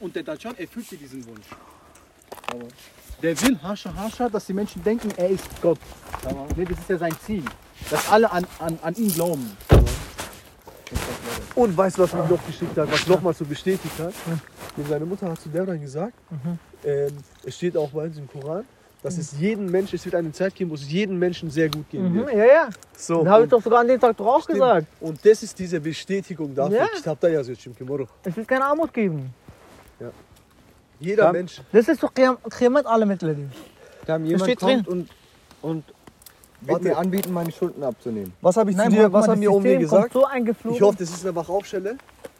und der Dacian erfüllt dir diesen Wunsch. Der will Hascha Hascha, dass die Menschen denken, er ist Gott. Nee, das ist ja sein Ziel. Dass alle an, an, an ihn glauben. Und weißt du, was mich noch geschickt hat, was nochmal so bestätigt hat? Denn seine Mutter hat zu der dann gesagt, ähm, es steht auch bei uns im Koran, dass es jeden Menschen, es wird eine Zeit geben, wo es jedem Menschen sehr gut gehen Mhm, wird. ja, ja. So, Das habe ich und, doch sogar an dem Tag doch auch stimmt. gesagt. und das ist diese Bestätigung dafür. Ja. Kitab da ja so. Es wird keine Armut geben. Jeder Ja. Mensch. Das ist doch Qiyamat alle Mittel. Da jemand steht kommt und, und wird mir anbieten, meine Schulden abzunehmen. Was habe ich Nein, zu dir, was haben wir um mir gesagt? so eingeflogen. Ich hoffe, das ist eine Wachaufstelle.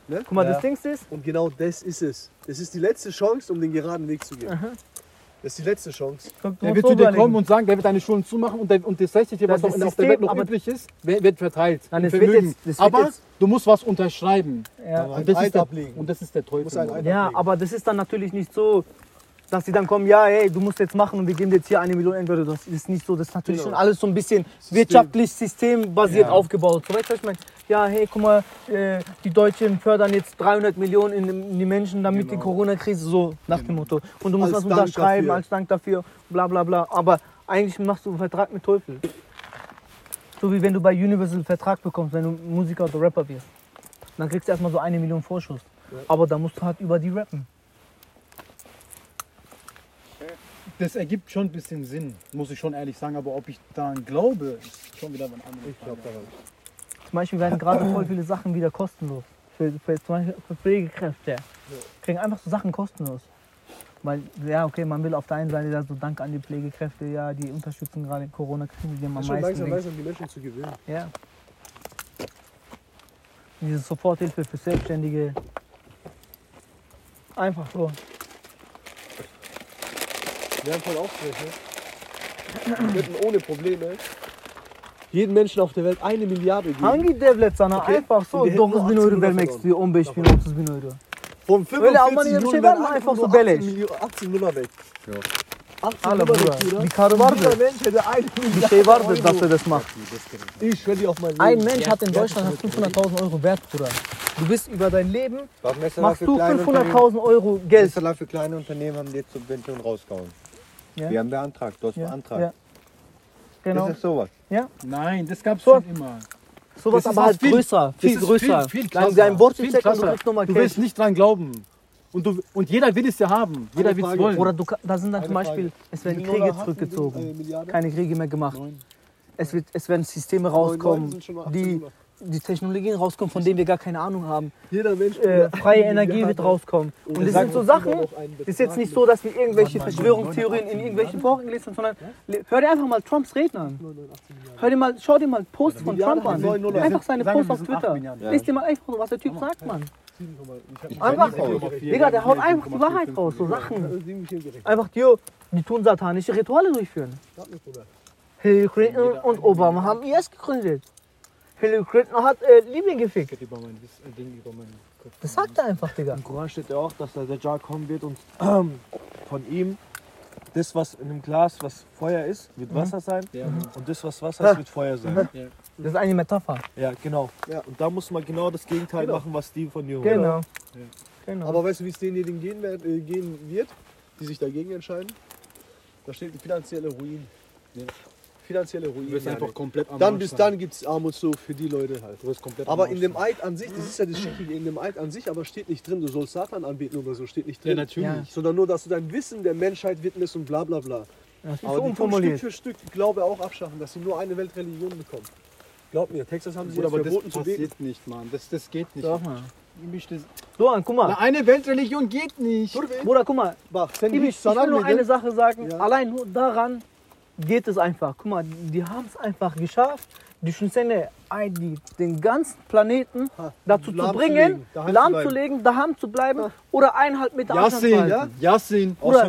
Guck mal, Ja. das Ding ist, Und genau das ist es. Das ist die letzte Chance, um den geraden Weg zu gehen. Das ist die letzte Chance. Der wird zu dir überlegen. kommen und sagen, der wird deine Schulen zumachen und, der, und das 60, was Das noch auf der System, Welt noch übrig ist, wird wird verteilt. Nein, wird jetzt- Aber jetzt- du musst was unterschreiben. Ja. Und das, ist der, ablegen. und das ist der Teufel. Ja, aber das ist dann natürlich nicht so, dass sie dann kommen, ja, hey, du musst jetzt machen und wir geben dir jetzt hier eine Million entweder. Das ist nicht so. Das ist natürlich Genau. schon alles so ein bisschen wirtschaftlich systembasiert Ja. aufgebaut. So, weißt du, was ich meine? Ja, hey, guck mal, äh, die Deutschen fördern jetzt 300 Millionen in, in die Menschen, damit die Corona-Krise so nach dem Motto. Und du musst Als was unterschreiben dafür. als Dank dafür, bla bla bla. Aber eigentlich machst du einen Vertrag mit Teufel. So wie wenn du bei Universal einen Vertrag bekommst, wenn du Musiker oder Rapper wirst. Dann kriegst du erstmal so eine Million Vorschuss. Aber da musst du halt über die rappen. Das ergibt schon ein bisschen Sinn, muss ich schon ehrlich sagen. Aber ob ich daran glaube, ist schon wieder was anderes. Ich glaube daran. Zum Beispiel werden gerade voll viele Sachen wieder kostenlos. Für, für, zum Beispiel für Pflegekräfte. Kriegen einfach so Sachen kostenlos. Weil, ja, okay, man will auf der einen Seite ja so Dank an die Pflegekräfte, ja, die unterstützen gerade in Corona-Krise, die am ist schon langsam, langsam die Menschen zu gewöhnen. Ja. Diese Soforthilfe für Selbstständige. Einfach so. Wir haben voll aufgerechnet. Wir könnten ohne Probleme jeden Menschen auf der Welt eine Milliarde geben. Hangi devlet sana Okay. einfach so Und wir hätten 9 nur bin 18 euro vermek istiyor 15 bin 30 bin euro. Von Öyle 45 Almanya'da bir şey werden Einfach so beleş. 18 Millionen- 18 Nuller weg. Ja. 18 Hala Nuller Bruder. Bir karı vardı. Jeder Mensch hätte eine Bir Milliarde şey vardı, dass er das macht. Ich dir auf mein Leben. Ein Mensch hat in Deutschland hat 500.000 Euro Wert, Bruder. Du bist über dein Leben, machst du kleine Unternehmen- 500.000 Euro Geld. Geld. für kleine Unternehmen haben die jetzt Subventionen rausgehauen. Ja. Wir haben beantragt, du hast Ja, beantragt. ja. Genau. Das ist sowas. Nein, das gab es So. schon immer. Sowas aber halt viel- größer, viel größer. Viel, viel krasser. dein checken und du krasser. kriegst nochmal Du willst nicht dran glauben. Und, du, und jeder will es ja haben. Jeder will es wollen. Oder du, da sind dann zum Beispiel, Frage. es werden Kriege zurückgezogen, äh, keine Kriege mehr gemacht. Neun. Es, wird, es werden Systeme neun rauskommen, sind schon mal 18 die. Die Technologien rauskommen, von denen wir gar keine Ahnung haben. Jeder Mensch. Äh, freie Energie wird rauskommen. Und das sag sind so Sachen, das ist jetzt nicht so, dass wir irgendwelche Verschwörungstheorien in irgendwelchen Foren gelesen haben, sondern hör dir einfach mal Trumps Reden an. Hör dir mal, schau dir mal Posts von Trump an. Einfach seine Posts auf Twitter. Lies dir mal einfach, was der Typ sagt, Mann. Einfach. Digga, der haut einfach die Wahrheit raus, so Sachen. Einfach, die, die tun satanische Rituale durchführen. Hillary Clinton und Obama haben IS gegründet. Hillary Clinton hat äh, Libyen gefickt. Über mein Wiss- äh, Ding über meinen Kopf. Das sagt er einfach, Digga. Im Koran steht ja auch, dass der Dajjal kommen wird und von ihm das, was in einem Glas, was Feuer ist, wird Wasser sein. Ja. Und das, was Wasser ist, wird Feuer sein. Das ist eine Metapher. Ja, genau. Und da muss man genau das Gegenteil machen, was die von dir Genau. genau. Aber weißt du, wie es denjenigen gehen, wird, äh, gehen wird, die sich dagegen entscheiden? Da steht die finanzielle Ruin. Finanzielle Du Ruin. wirst einfach komplett am dann bis sein. dann gibt es Armut so für die Leute halt. Du wirst komplett Aber in dem. Eid an sich, das ist ja das Schickige, in dem Eid an sich aber steht nicht drin, du sollst Satan anbeten oder so, steht nicht Ja, drin. natürlich. Ja. Sondern nur, dass du dein Wissen der Menschheit widmest und bla bla bla. das ist Aber Stück für Stück die Glaube auch abschaffen, dass sie nur eine Weltreligion bekommen. Glaub mir, Texas haben sie Bruder, jetzt aber das verboten zu beten. passiert nicht, Mann. Das, das geht nicht. Sag mal. Das- So, guck mal. Na, eine Weltreligion geht nicht. Bruder, guck mal. Ich, ich will nur eine mıydın? Sache sagen. Ja. Allein nur daran geht es einfach. Guck mal, die haben es einfach geschafft, die Schüssene, die, den ganzen Planeten dazu zu lahm zu bringen, legen, daheim zu lahmzulegen, daheim zu bleiben oder eineinhalb Meter Abstand zu halten.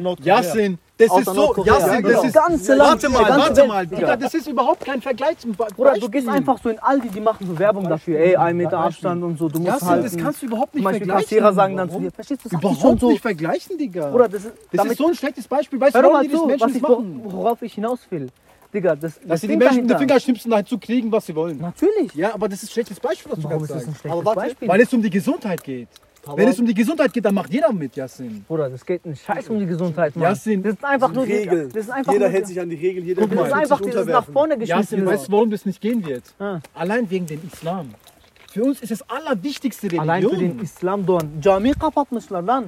Nordkorea. Yasin. Das ist so, Ja, das genau. ist... ganze Land, Warte die mal, warte mal. Digga. Das ist überhaupt kein Vergleich zum Be- Bruder, du gehst einfach so in Aldi, die machen so Werbung dafür. Ey, ein Meter Abstand und so, du musst halten. das kannst du überhaupt nicht vergleichen. Kassierer sagen dann zu Warum? dir, verstehst du, das ist Überhaupt nicht vergleichen, Digga. Bruder, das ist, das ist so ein schlechtes Beispiel. Weißt du, warum die das Menschen machen? worauf ich hinaus will. Digga, das, das Dass sie die Menschen mit den dahinter- Fingerschnipsen halt zu kriegen, was sie wollen. Natürlich. Ja, aber das ist ein schlechtes Beispiel, was du Warum gerade ist das ein sagst. schlechtes Beispiel? Weil es um die Gesundheit geht. Wenn es um die Gesundheit geht, dann macht jeder mit, Yassin. Bruder, das geht ein Scheiß um die Gesundheit, Mann. Ja, sind- das sind einfach nur Regeln. das ist einfach Jeder hält sich an die Regeln, jeder Guck mal. das ist einfach dieses nach vorne Yassin, geschmissen. weißt du, warum das nicht gehen wird? Ah. Allein wegen dem Islam. Für uns ist das allerwichtigste Religion. Allein für den Islam dort. Cami kapatmışlar lan.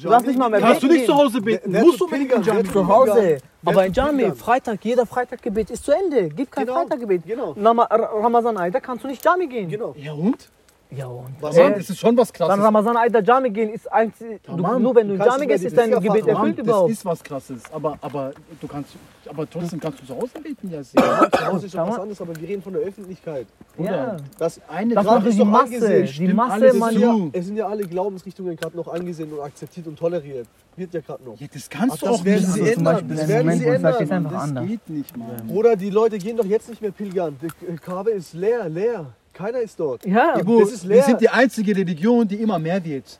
Du darfst nicht mal mehr Kannst du nicht zu. Hause beten? Wer Musst du unbedingt in Jami. zu Hause. Aber in Jami? Freitag, jeder Freitaggebet ist zu Ende. Gibt kein Genau, Freitaggebet. genau. Nama- Ra- Ramazan Ayda kannst du nicht Jami gehen. Genau. Ja und? Ja und? Mann, Äh, das ist schon was Dann krasses. Ramazan Ayda Jami gehen ist einzig, du, Tamam. nur wenn du in Jami gehst, ist dein Bürger Gebet erfüllt das überhaupt. ist was krasses. Aber, aber du kannst, aber trotzdem kannst du zu Hause beten, Yassin. Zu Hause ist schon was anderes, aber wir reden von der Öffentlichkeit. Ja. Das, Eine Das ist die Masse. angesehen. Die Stimmt Masse, man. ja, es sind ja alle Glaubensrichtungen gerade noch angesehen und akzeptiert und toleriert. Wird ja gerade noch. Ja, das kannst Ach, du das auch werden nicht. sie ändern. Beispiel Das werden sie ändern. das anders. geht nicht, Mann. Oder die Leute gehen doch jetzt nicht mehr pilgern. Die Kabe ist leer, leer. Keiner ist dort. Ja, Ibu, das ist wir leer. sind die einzige Religion, die immer mehr wird.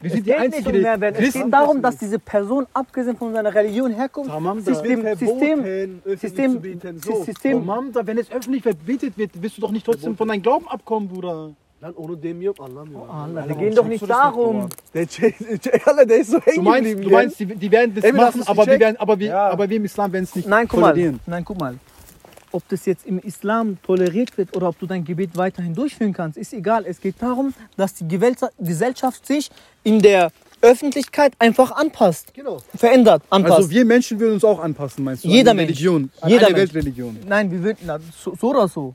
Wir es sind die geht nicht einzige um Mehrwert. Es Christen- geht darum, dass diese Person, abgesehen von seiner Religion, herkommt. Tamam Es System- System- System- beten. So. System- Tamam da, wenn es öffentlich verbetet wird, wirst du doch nicht trotzdem von deinem Glauben abkommen, Bruder. Lan onu demiyorum anlamıyorum. Allah, Warum wir gehen doch du nicht darum. Der Alter, der ist so Du hängen meinst, geblieben. du meinst die, die werden das hast machen, aber wir, werden, aber, wir, Ja. aber wir im Islam werden es nicht Nein, guck mal. Nein, guck mal. Ob das jetzt im Islam toleriert wird oder ob du dein Gebet weiterhin durchführen kannst, ist egal. Es geht darum, dass die Gesellschaft sich in der Öffentlichkeit einfach anpasst, Genau. verändert, anpasst. Also wir Menschen würden uns auch anpassen, meinst du? Jeder Mensch. Religion. Jeder Mensch. Weltreligion. Nein, wir würden na, so, so oder so.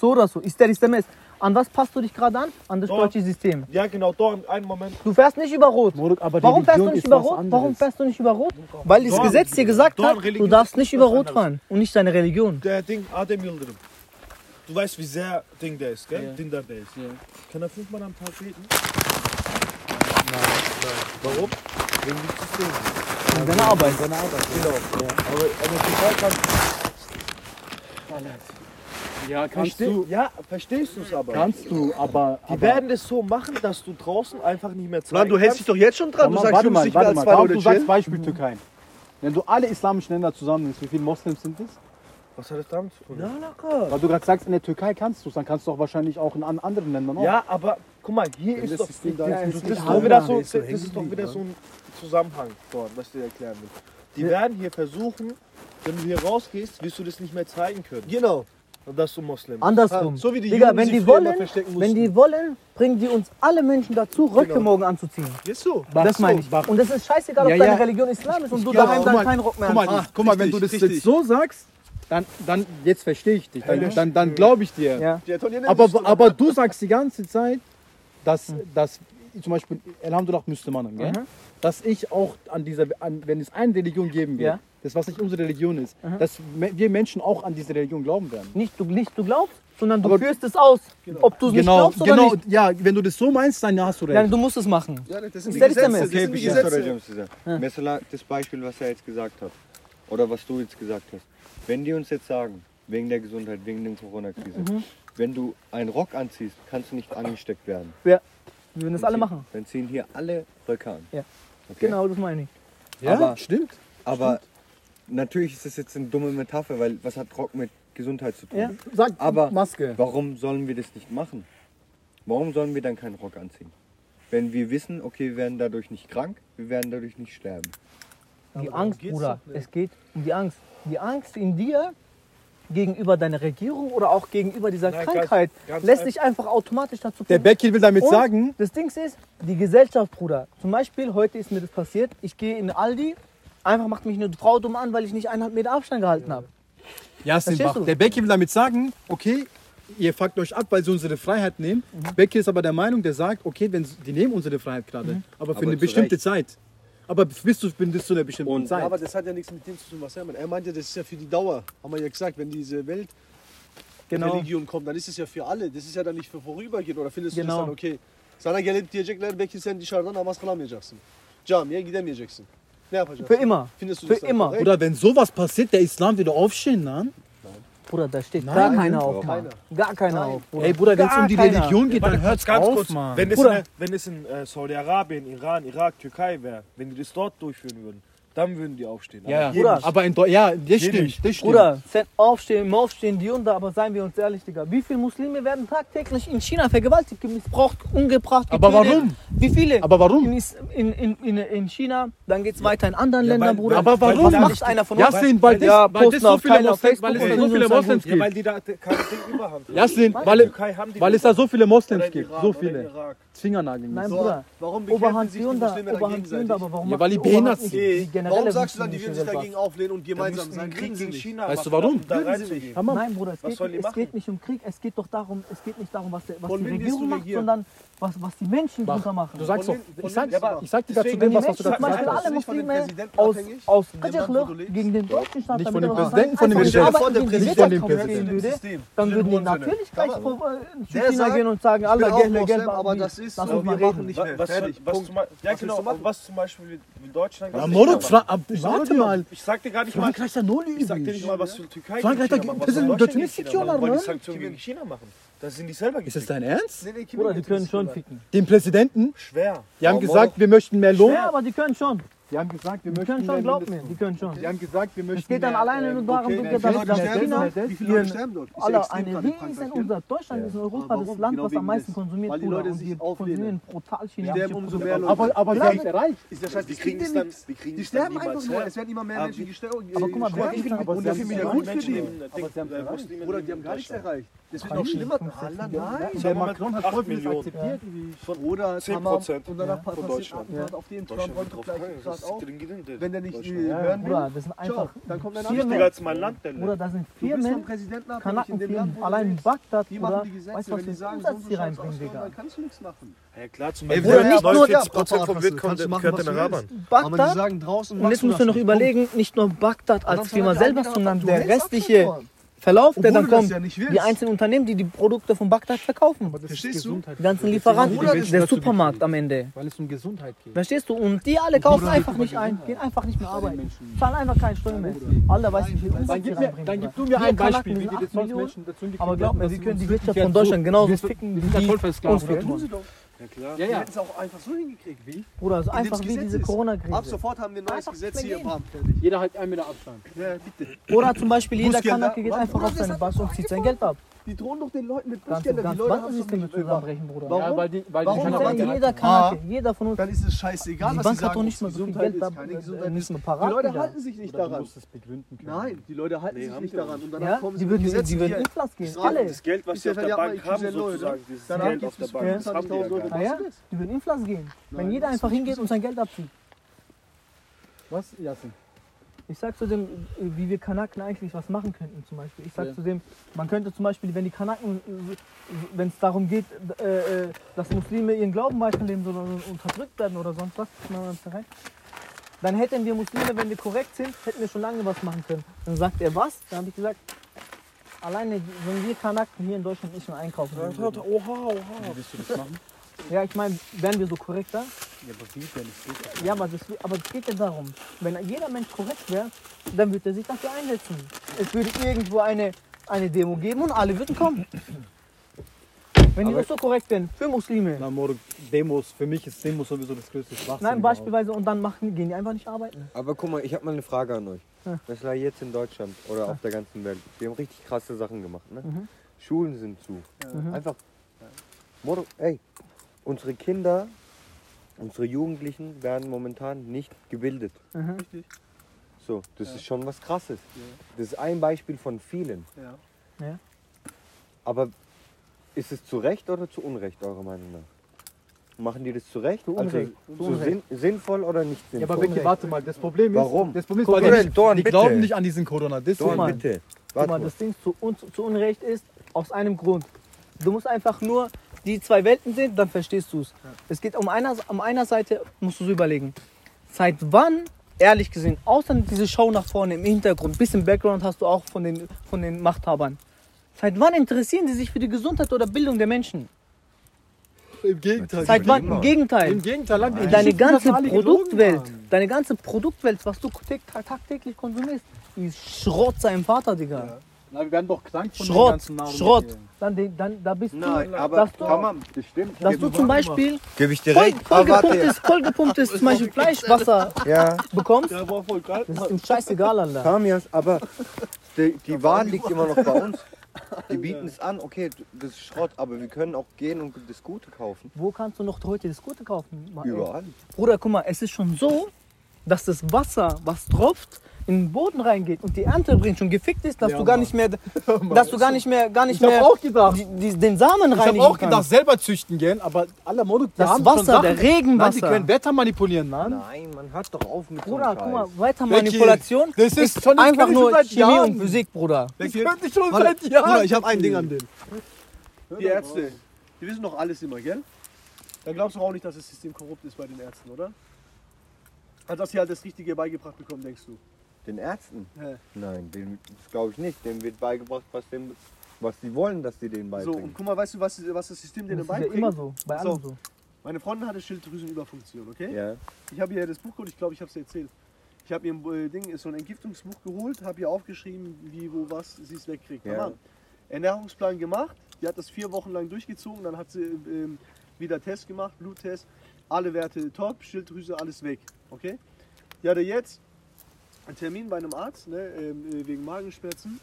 So oder so. Ister istemez. An was passt du dich gerade an? An das deutsche System. Ja, genau, doch, einen Moment. Du fährst nicht über Rot. Moruk, aber Warum fährst du nicht über Rot? anderes. Warum fährst du nicht über Rot? Weil das. Gesetz dir gesagt hat, du Religion darfst ist nicht über Rot fahren und nicht deine Religion. Der Ding, Adem Yıldırım. Du weißt, wie sehr Ding der ist, gell? Ja. Dindar der ist. Ja. Kann er fünfmal am Tag beten? Warum? Wegen des Systems. In deiner Arbeit. Genau. Aber in der Türkei kann Ja, kannst Versteh- du. Ja, verstehst du es aber? Kannst du, aber. Die aber, werden das so machen, dass du draußen einfach nicht mehr zeigen Lan, du hältst dich doch jetzt schon dran. Tamam, du sagst, warte Jungs, mal, nicht mehr als mal. zwei Warum Leute du sagst. Beispiel Türkei. Wenn du alle islamischen Länder zusammennimmst, wie viele Moslems sind es? Was hat das damit zu tun? Ja, locker. Weil du gerade sagst, in der Türkei kannst du es, dann kannst du auch wahrscheinlich auch in an- anderen Ländern auch. Ja, aber guck mal, hier Wenn ist das doch, System da das, ist, ist ist doch wieder Der so, ist das ist doch wieder so ein Zusammenhang dort, was ich dir erklären will. Die werden hier versuchen, wenn du hier rausgehst, wirst du das nicht mehr zeigen können, Genau. Dass du Moslem bist. Andersrum. So wie die Digga, Juden wenn sich die wollen, wenn die wollen, bringen die uns alle Menschen dazu, Röcke Genau. morgen anzuziehen. Ist so. Das meine ich. Bach. Und das ist scheißegal, ob Ja, deine ja. Religion Islam ist und du Ja, daheim dann keinen Rock mehr Guck mal, anziehst. guck mal wenn du das jetzt so sagst, dann, dann jetzt verstehe ich dich. Dann, dann, dann glaube ich dir. Ja. Aber, aber du sagst die ganze Zeit, dass, dass zum Beispiel, Alhamdulillah Müslümanen, gell? Mhm. Dass ich auch an dieser, an, wenn es eine Religion geben wird, Ja. das was nicht unsere Religion ist, dass me- wir Menschen auch an diese Religion glauben werden. Nicht du, nicht du glaubst, sondern du Aber- führst es aus. Ob du es nicht Genau, glaubst oder genau, nicht. ja, wenn du das so meinst, dann hast du recht. Ja, du musst es machen. Ja, das sind die Gesetze. Das Okay, sind die Gesetze. Mesela das Beispiel, was er jetzt gesagt hat. Oder was du jetzt gesagt hast. Wenn die uns jetzt sagen, wegen der Gesundheit, wegen der Corona-Krise, Mhm. wenn du einen Rock anziehst, kannst du nicht angesteckt werden. Wir würden das alle machen. Dann ziehen hier alle Röcke an. Ja. Okay? Genau, das meine ich. ja, aber- stimmt. Aber natürlich ist das jetzt eine dumme Metapher, weil was hat Rock mit Gesundheit zu tun? Ja. Sag Aber- Maske. Warum sollen wir das nicht machen? Warum sollen wir dann keinen Rock anziehen? Wenn wir wissen, okay, wir werden dadurch nicht krank, wir werden dadurch nicht sterben. Die Angst, Bruder. Es geht um die Angst. Die Angst in dir gegenüber deiner Regierung oder auch gegenüber dieser Nein, ganz- Krankheit ganz lässt einfach. dich einfach automatisch dazu Der. Bekir will damit Und sagen, Das Ding ist, die Gesellschaft, Bruder. Zum Beispiel, heute ist mir das passiert. Ich gehe in Aldi, einfach macht mich eine Frau dumm an, weil ich nicht eineinhalb Meter Abstand gehalten habe. ja, Verstehst du? der Bekir will damit sagen, okay, ihr fuckt euch ab, weil sie unsere Freiheit nehmen. Mhm. Bekir ist aber der Meinung, der sagt, okay, wenn sie- die nehmen unsere Freiheit gerade, Mhm. aber für Aber eine bestimmte Recht. Zeit. Aber bis zu, bis zu einer bestimmten Und- Ja, Zeit. aber das hat ja nichts mit dem zu tun, was er meint. Er meinte, das ist ja für die Dauer. Haben wir ja gesagt, wenn diese Welt Genau. Religion kommt, dann ist es ja für alle. Das ist ja dann nicht für vorübergehend. Oder findest du Genau. das dann okay? Sana gelip diyecekler belki sen dışarıdan namaz kılamayacaksın. Camiye gidemeyeceksin. Ne yapacaksın? Für immer. Findest du Für das immer. Oder wenn sowas passiert, der Islam wieder aufstehen, dann? Bruder, da steht Nein, gar keiner auf, Mann. Gar keiner auf. Bruder. Ey Bruder, wenn es um die keiner. Religion geht, dann hört's ganz auf, kurz. Mann. Wenn es, Bruder. in, wenn es in äh, Saudi-Arabien, Iran, Irak, Türkei wäre, wenn die das dort durchführen würden, dann würden die aufstehen. Ja, aber, Bruder, aber in ja, das stimmt, nicht. das stimmt. Bruder, aufstehen, aufstehen, die unter, aber seien wir uns ehrlich, Digga, wie viele Muslime werden tagtäglich in China vergewaltigt, missbraucht, umgebracht? Aber warum? Wie viele? Aber warum? In, in, in, in China, dann geht es weiter in anderen ja, Ländern, Bruder. Aber warum? Was macht einer von uns? Jassin, weil, weil, ja, weil das so viele Moslems weil es da so viele Moslems gibt. Ja, weil die da kein Ding überhand haben. Jassin, weil, es da so viele Moslems gibt, so viele. Zwingernageln. Nein, Bruder, warum bekämpfen sich die Muslime gegenseitig? Weil die behindert sind generell. Warum sagst du dann, die will sich dagegen auflehnen und gemeinsam sein Krieg gegen China? Weißt du warum? Nein, Bruder, es geht nicht um Krieg. Es geht doch darum, es geht nicht darum, was die Regierung macht, sondern was, was die Menschen Mach. drunter machen. Du sagst so, ich sag, ich sag dir dazu dem, was, was du da gesagt hast. Alle Muslime aus, aus Kajakhlıq gegen den deutschen Staat, nicht von dem Präsidenten, von dem Präsidenten, von dem Präsidenten, dann würden die natürlich gleich zu äh, China gehen und sagen, Allah, Geld, gelbe, aber das ist, wir reden nicht mehr. Ja genau, was zum Beispiel in Deutschland... Warte mal. Ich sag dir gar nicht mal... Null übrig. Ich sag dir nicht mal, was für Türkei... Frankreich da... Das sind Türkei, die Sanktionen gegen China machen. Das sind die selber gefickt. Ist das dein Ernst? Nee, nee, Kimi Oder die können schon ficken. Den Präsidenten? Schwer. Die haben gesagt, wir möchten mehr Lohn. Schwer, aber die können schon. Die haben gesagt, wir möchten. Die können schon, glaub mir. Die können schon. Die haben gesagt, wir möchten. Es geht dann alleine äh, nur darum, dass das China. Wie viele sterben dort? Alle, eine Wien ist unser Deutschland, ist in Europa das Land, genau was am meisten konsumiert wurde. Und wir konsumieren brutal chinesische Produkte. Aber, aber wir haben es erreicht. Ist die kriegen es dann. Die sterben einfach nur. Es werden immer mehr Menschen gestorben. Aber guck mal, wir haben viel mit Grundverdienen. Oder die haben gar nichts erreicht. Das wird noch schlimmer. Alla, nein, der Macron hat 8 Millionen akzeptiert. Von Oder, 10 Prozent und danach von Deutschland. Auf den Trump und gleich gerade. Wenn der nicht äh, hören will, das sind einfach dann kommt der Wichtiger als mein Land, denn. Oder da sind Firmen, Kanakenfirmen, allein in Bagdad, die machen die Gesetze, weißt du, was für sagen, Umsatz die reinbringen, Digga. Dann kannst du nichts machen. Ja klar, zum Beispiel. Oder nicht nur der Prozent vom Wild kommt den Arabern. Bagdad, aber die sagen draußen, und jetzt musst du noch überlegen, nicht nur Bagdad als Firma selber, sondern der restliche Verlauf, Obwohl der dann kommt. Ja die einzelnen Unternehmen, die die Produkte von Bagdad verkaufen. Verstehst du? Die ganzen Lieferanten, der, Supermarkt geht, am Ende. Weil es um Gesundheit geht. Verstehst du? Und die alle kaufen Bruder, einfach nicht ein, gehen einfach nicht mehr arbeiten, zahlen einfach keine Steuern mehr. Alter, weißt du, wie viel Dann gib, dann gib du mir ein Beispiel, wie die Menschen dazu Aber glaub mir, sie können die Wirtschaft von Deutschland genauso ficken, wie die uns ja klar. Ja, ja. Wir hätten es auch einfach so hingekriegt. Wie? Bruder, es ist einfach wie diese. Corona-Krise. Ab sofort haben wir ein neues Einfach Gesetz hier. Bam. Jeder hat einen Meter Abstand. Ja, bitte. Oder zum Beispiel jeder Bußgeld. Kanake geht einfach auf seine Bass und zieht sein Geld ab. Die drohen doch den Leuten mit Buschgelder. Die Leute haben sich nicht zusammenbrechen, Bruder. Warum? Ja, weil die, weil Warum die kann jeder hat. Kanake, ah. jeder von uns. Dann ist es scheißegal, die was Bank sie hat doch nicht mal so viel Geld ist, da, keine äh, Gesundheit. Äh, die Leute halten sich nicht daran. Du musst es begründen können. Nein, die Leute halten nee, sich nicht daran. Und danach ja? kommen sie die würden, mit Die würden Inflas gehen. Alle. Das Geld, was sie auf der Bank haben, sozusagen. Das Geld auf der Bank. Die würden in Inflas gehen. Wenn jeder einfach hingeht und sein Geld abzieht. Was, Jassen? Ich sag zu dem, wie wir Kanaken eigentlich was machen könnten zum Beispiel. Ich sag ja. zu dem, man könnte zum Beispiel, wenn die Kanaken, wenn es darum geht, äh, äh, dass Muslime ihren Glauben weiterleben sondern unterdrückt werden oder sonst was, dann hätten wir Muslime, wenn wir korrekt sind, hätten wir schon lange was machen können. Dann sagt er was? Dann habe ich gesagt, alleine, wenn wir Kanaken hier in Deutschland nicht mehr einkaufen. Würden. Oha, oha. Wie willst du das machen? Ja, ich meine, wären wir so korrekter? Ja, aber wie denn? Geht ja, aber das, aber das geht ja darum, wenn jeder Mensch korrekt wäre, dann würde er sich dafür einsetzen. Es würde irgendwo eine, eine Demo geben und alle würden kommen. Wenn die aber, so korrekt sind, für Muslime. Na, Morgen, Demos, für mich ist Demos sowieso das größte Schwachsinn. Nein, beispielsweise, überhaupt. und dann machen, gehen die einfach nicht arbeiten. Aber guck mal, ich habe mal eine Frage an euch. Das war jetzt in Deutschland oder auf der ganzen Welt. Wir haben richtig krasse Sachen gemacht, ne? Mhm. Schulen sind zu. Ja. Mhm. Einfach. Morgen, ey, unsere Kinder, unsere Jugendlichen werden momentan nicht gebildet. Mhm. Richtig. So, das ja. ist schon was Krasses. Ja. Das ist ein Beispiel von vielen. Ja. ja. Aber ist es zu Recht oder zu Unrecht, eurer Meinung nach? Machen die das zu Recht? Zu also, Unrecht. so Sinn, sinnvoll oder nicht sinnvoll? Ja, aber Becky, warte mal, das Problem ist. Warum? Das Problem ist, Guck, weil die, Dorn, die glauben nicht an diesen Corona. Das Dorn, Mann, bitte. Warte Guck mal, das Ding zu, zu Unrecht ist aus einem Grund. Du musst einfach nur die zwei Welten sind, dann verstehst du es. Ja. Es geht um einer, um einer Seite, musst du es überlegen. Seit wann, ehrlich gesehen, außer diese Show nach vorne im Hintergrund, bisschen Background hast du auch von den, von den Machthabern. Seit wann interessieren sie sich für die Gesundheit oder Bildung der Menschen? Im Gegenteil. Seit wann? Im Gegenteil. Im Gegenteil. Nein. Deine ganze Produktwelt, deine ganze Produktwelt, was du tagtäglich konsumierst, ist Schrott seinem Vater, Digga. Ja. Na, wir werden doch krank von Schrott, den ganzen Nahrung. Schrott. Dann, den- dann da bist Nein, du, aber dass du, kann man, bestimmt. dass du zum Beispiel Gebe ich dir voll. Aber warte vollgepumptes, vollgepumptes zum Beispiel Fleischwasser Ja, bekommst, Der war voll geil. das ist ihm scheißegal, Alter. Kamias, aber die, die Wahl liegt immer noch bei uns. Die bieten es an, okay, das ist Schrott, aber wir können auch gehen und das Gute kaufen. Wo kannst du noch heute das Gute kaufen? Ey. Überall. Bruder, guck mal, es ist schon so, dass das Wasser, was tropft, in den Boden reingeht und die Ernte bringt schon gefickt ist, dass Ja, du gar Mann. nicht mehr, dass du gar nicht mehr, gar nicht Ich mehr auch gedacht. die, die, den Samen Ich habe reinigen auch gedacht, kannst. selber züchten gehen, aber alle Mono, die Das haben Wasser, der Nein, die Regenwasser. können Wetter manipulieren, Mann. Nein, man hört doch auf mit Bruder, so guck mal, Scheiß. weiter Becky, Manipulation das ist schon- das einfach nur seit Chemie Jahren. und Physik, Bruder. Das könnte ich schon Warte, seit Jahren. Bruder, ich habe ein Ding an dem. Die Ärzte, die wissen doch alles immer, gell? Dann glaubst du auch nicht, dass das System korrupt ist bei den Ärzten, oder? Also, dass sie halt das Richtige beigebracht bekommen, denkst du? Den Ärzten? Ja. Nein, den, das glaube ich nicht. Dem wird beigebracht, was, dem, was die wollen, dass die denen So, und beibringen. guck mal, weißt du, was, was das System Das denen ist ja beibringt? immer so, bei So. allem so. Meine Freundin hatte Schilddrüsenüberfunktion, okay? Ja. Ich habe ihr das Buch geholt, ich glaube, ich habe es erzählt. Ich habe ihr ein äh, Ding, ist so ein Entgiftungsbuch geholt, habe ihr aufgeschrieben, wie, wo, was sie es wegkriegt. Ja. Ernährungsplan gemacht, die hat das vier Wochen lang durchgezogen, dann hat sie ähm, wieder Test gemacht, Bluttest, alle Werte top, Schilddrüse, alles weg, okay? Die hatte jetzt einen Termin bei einem Arzt, ne, ähm, äh, wegen Magenschmerzen.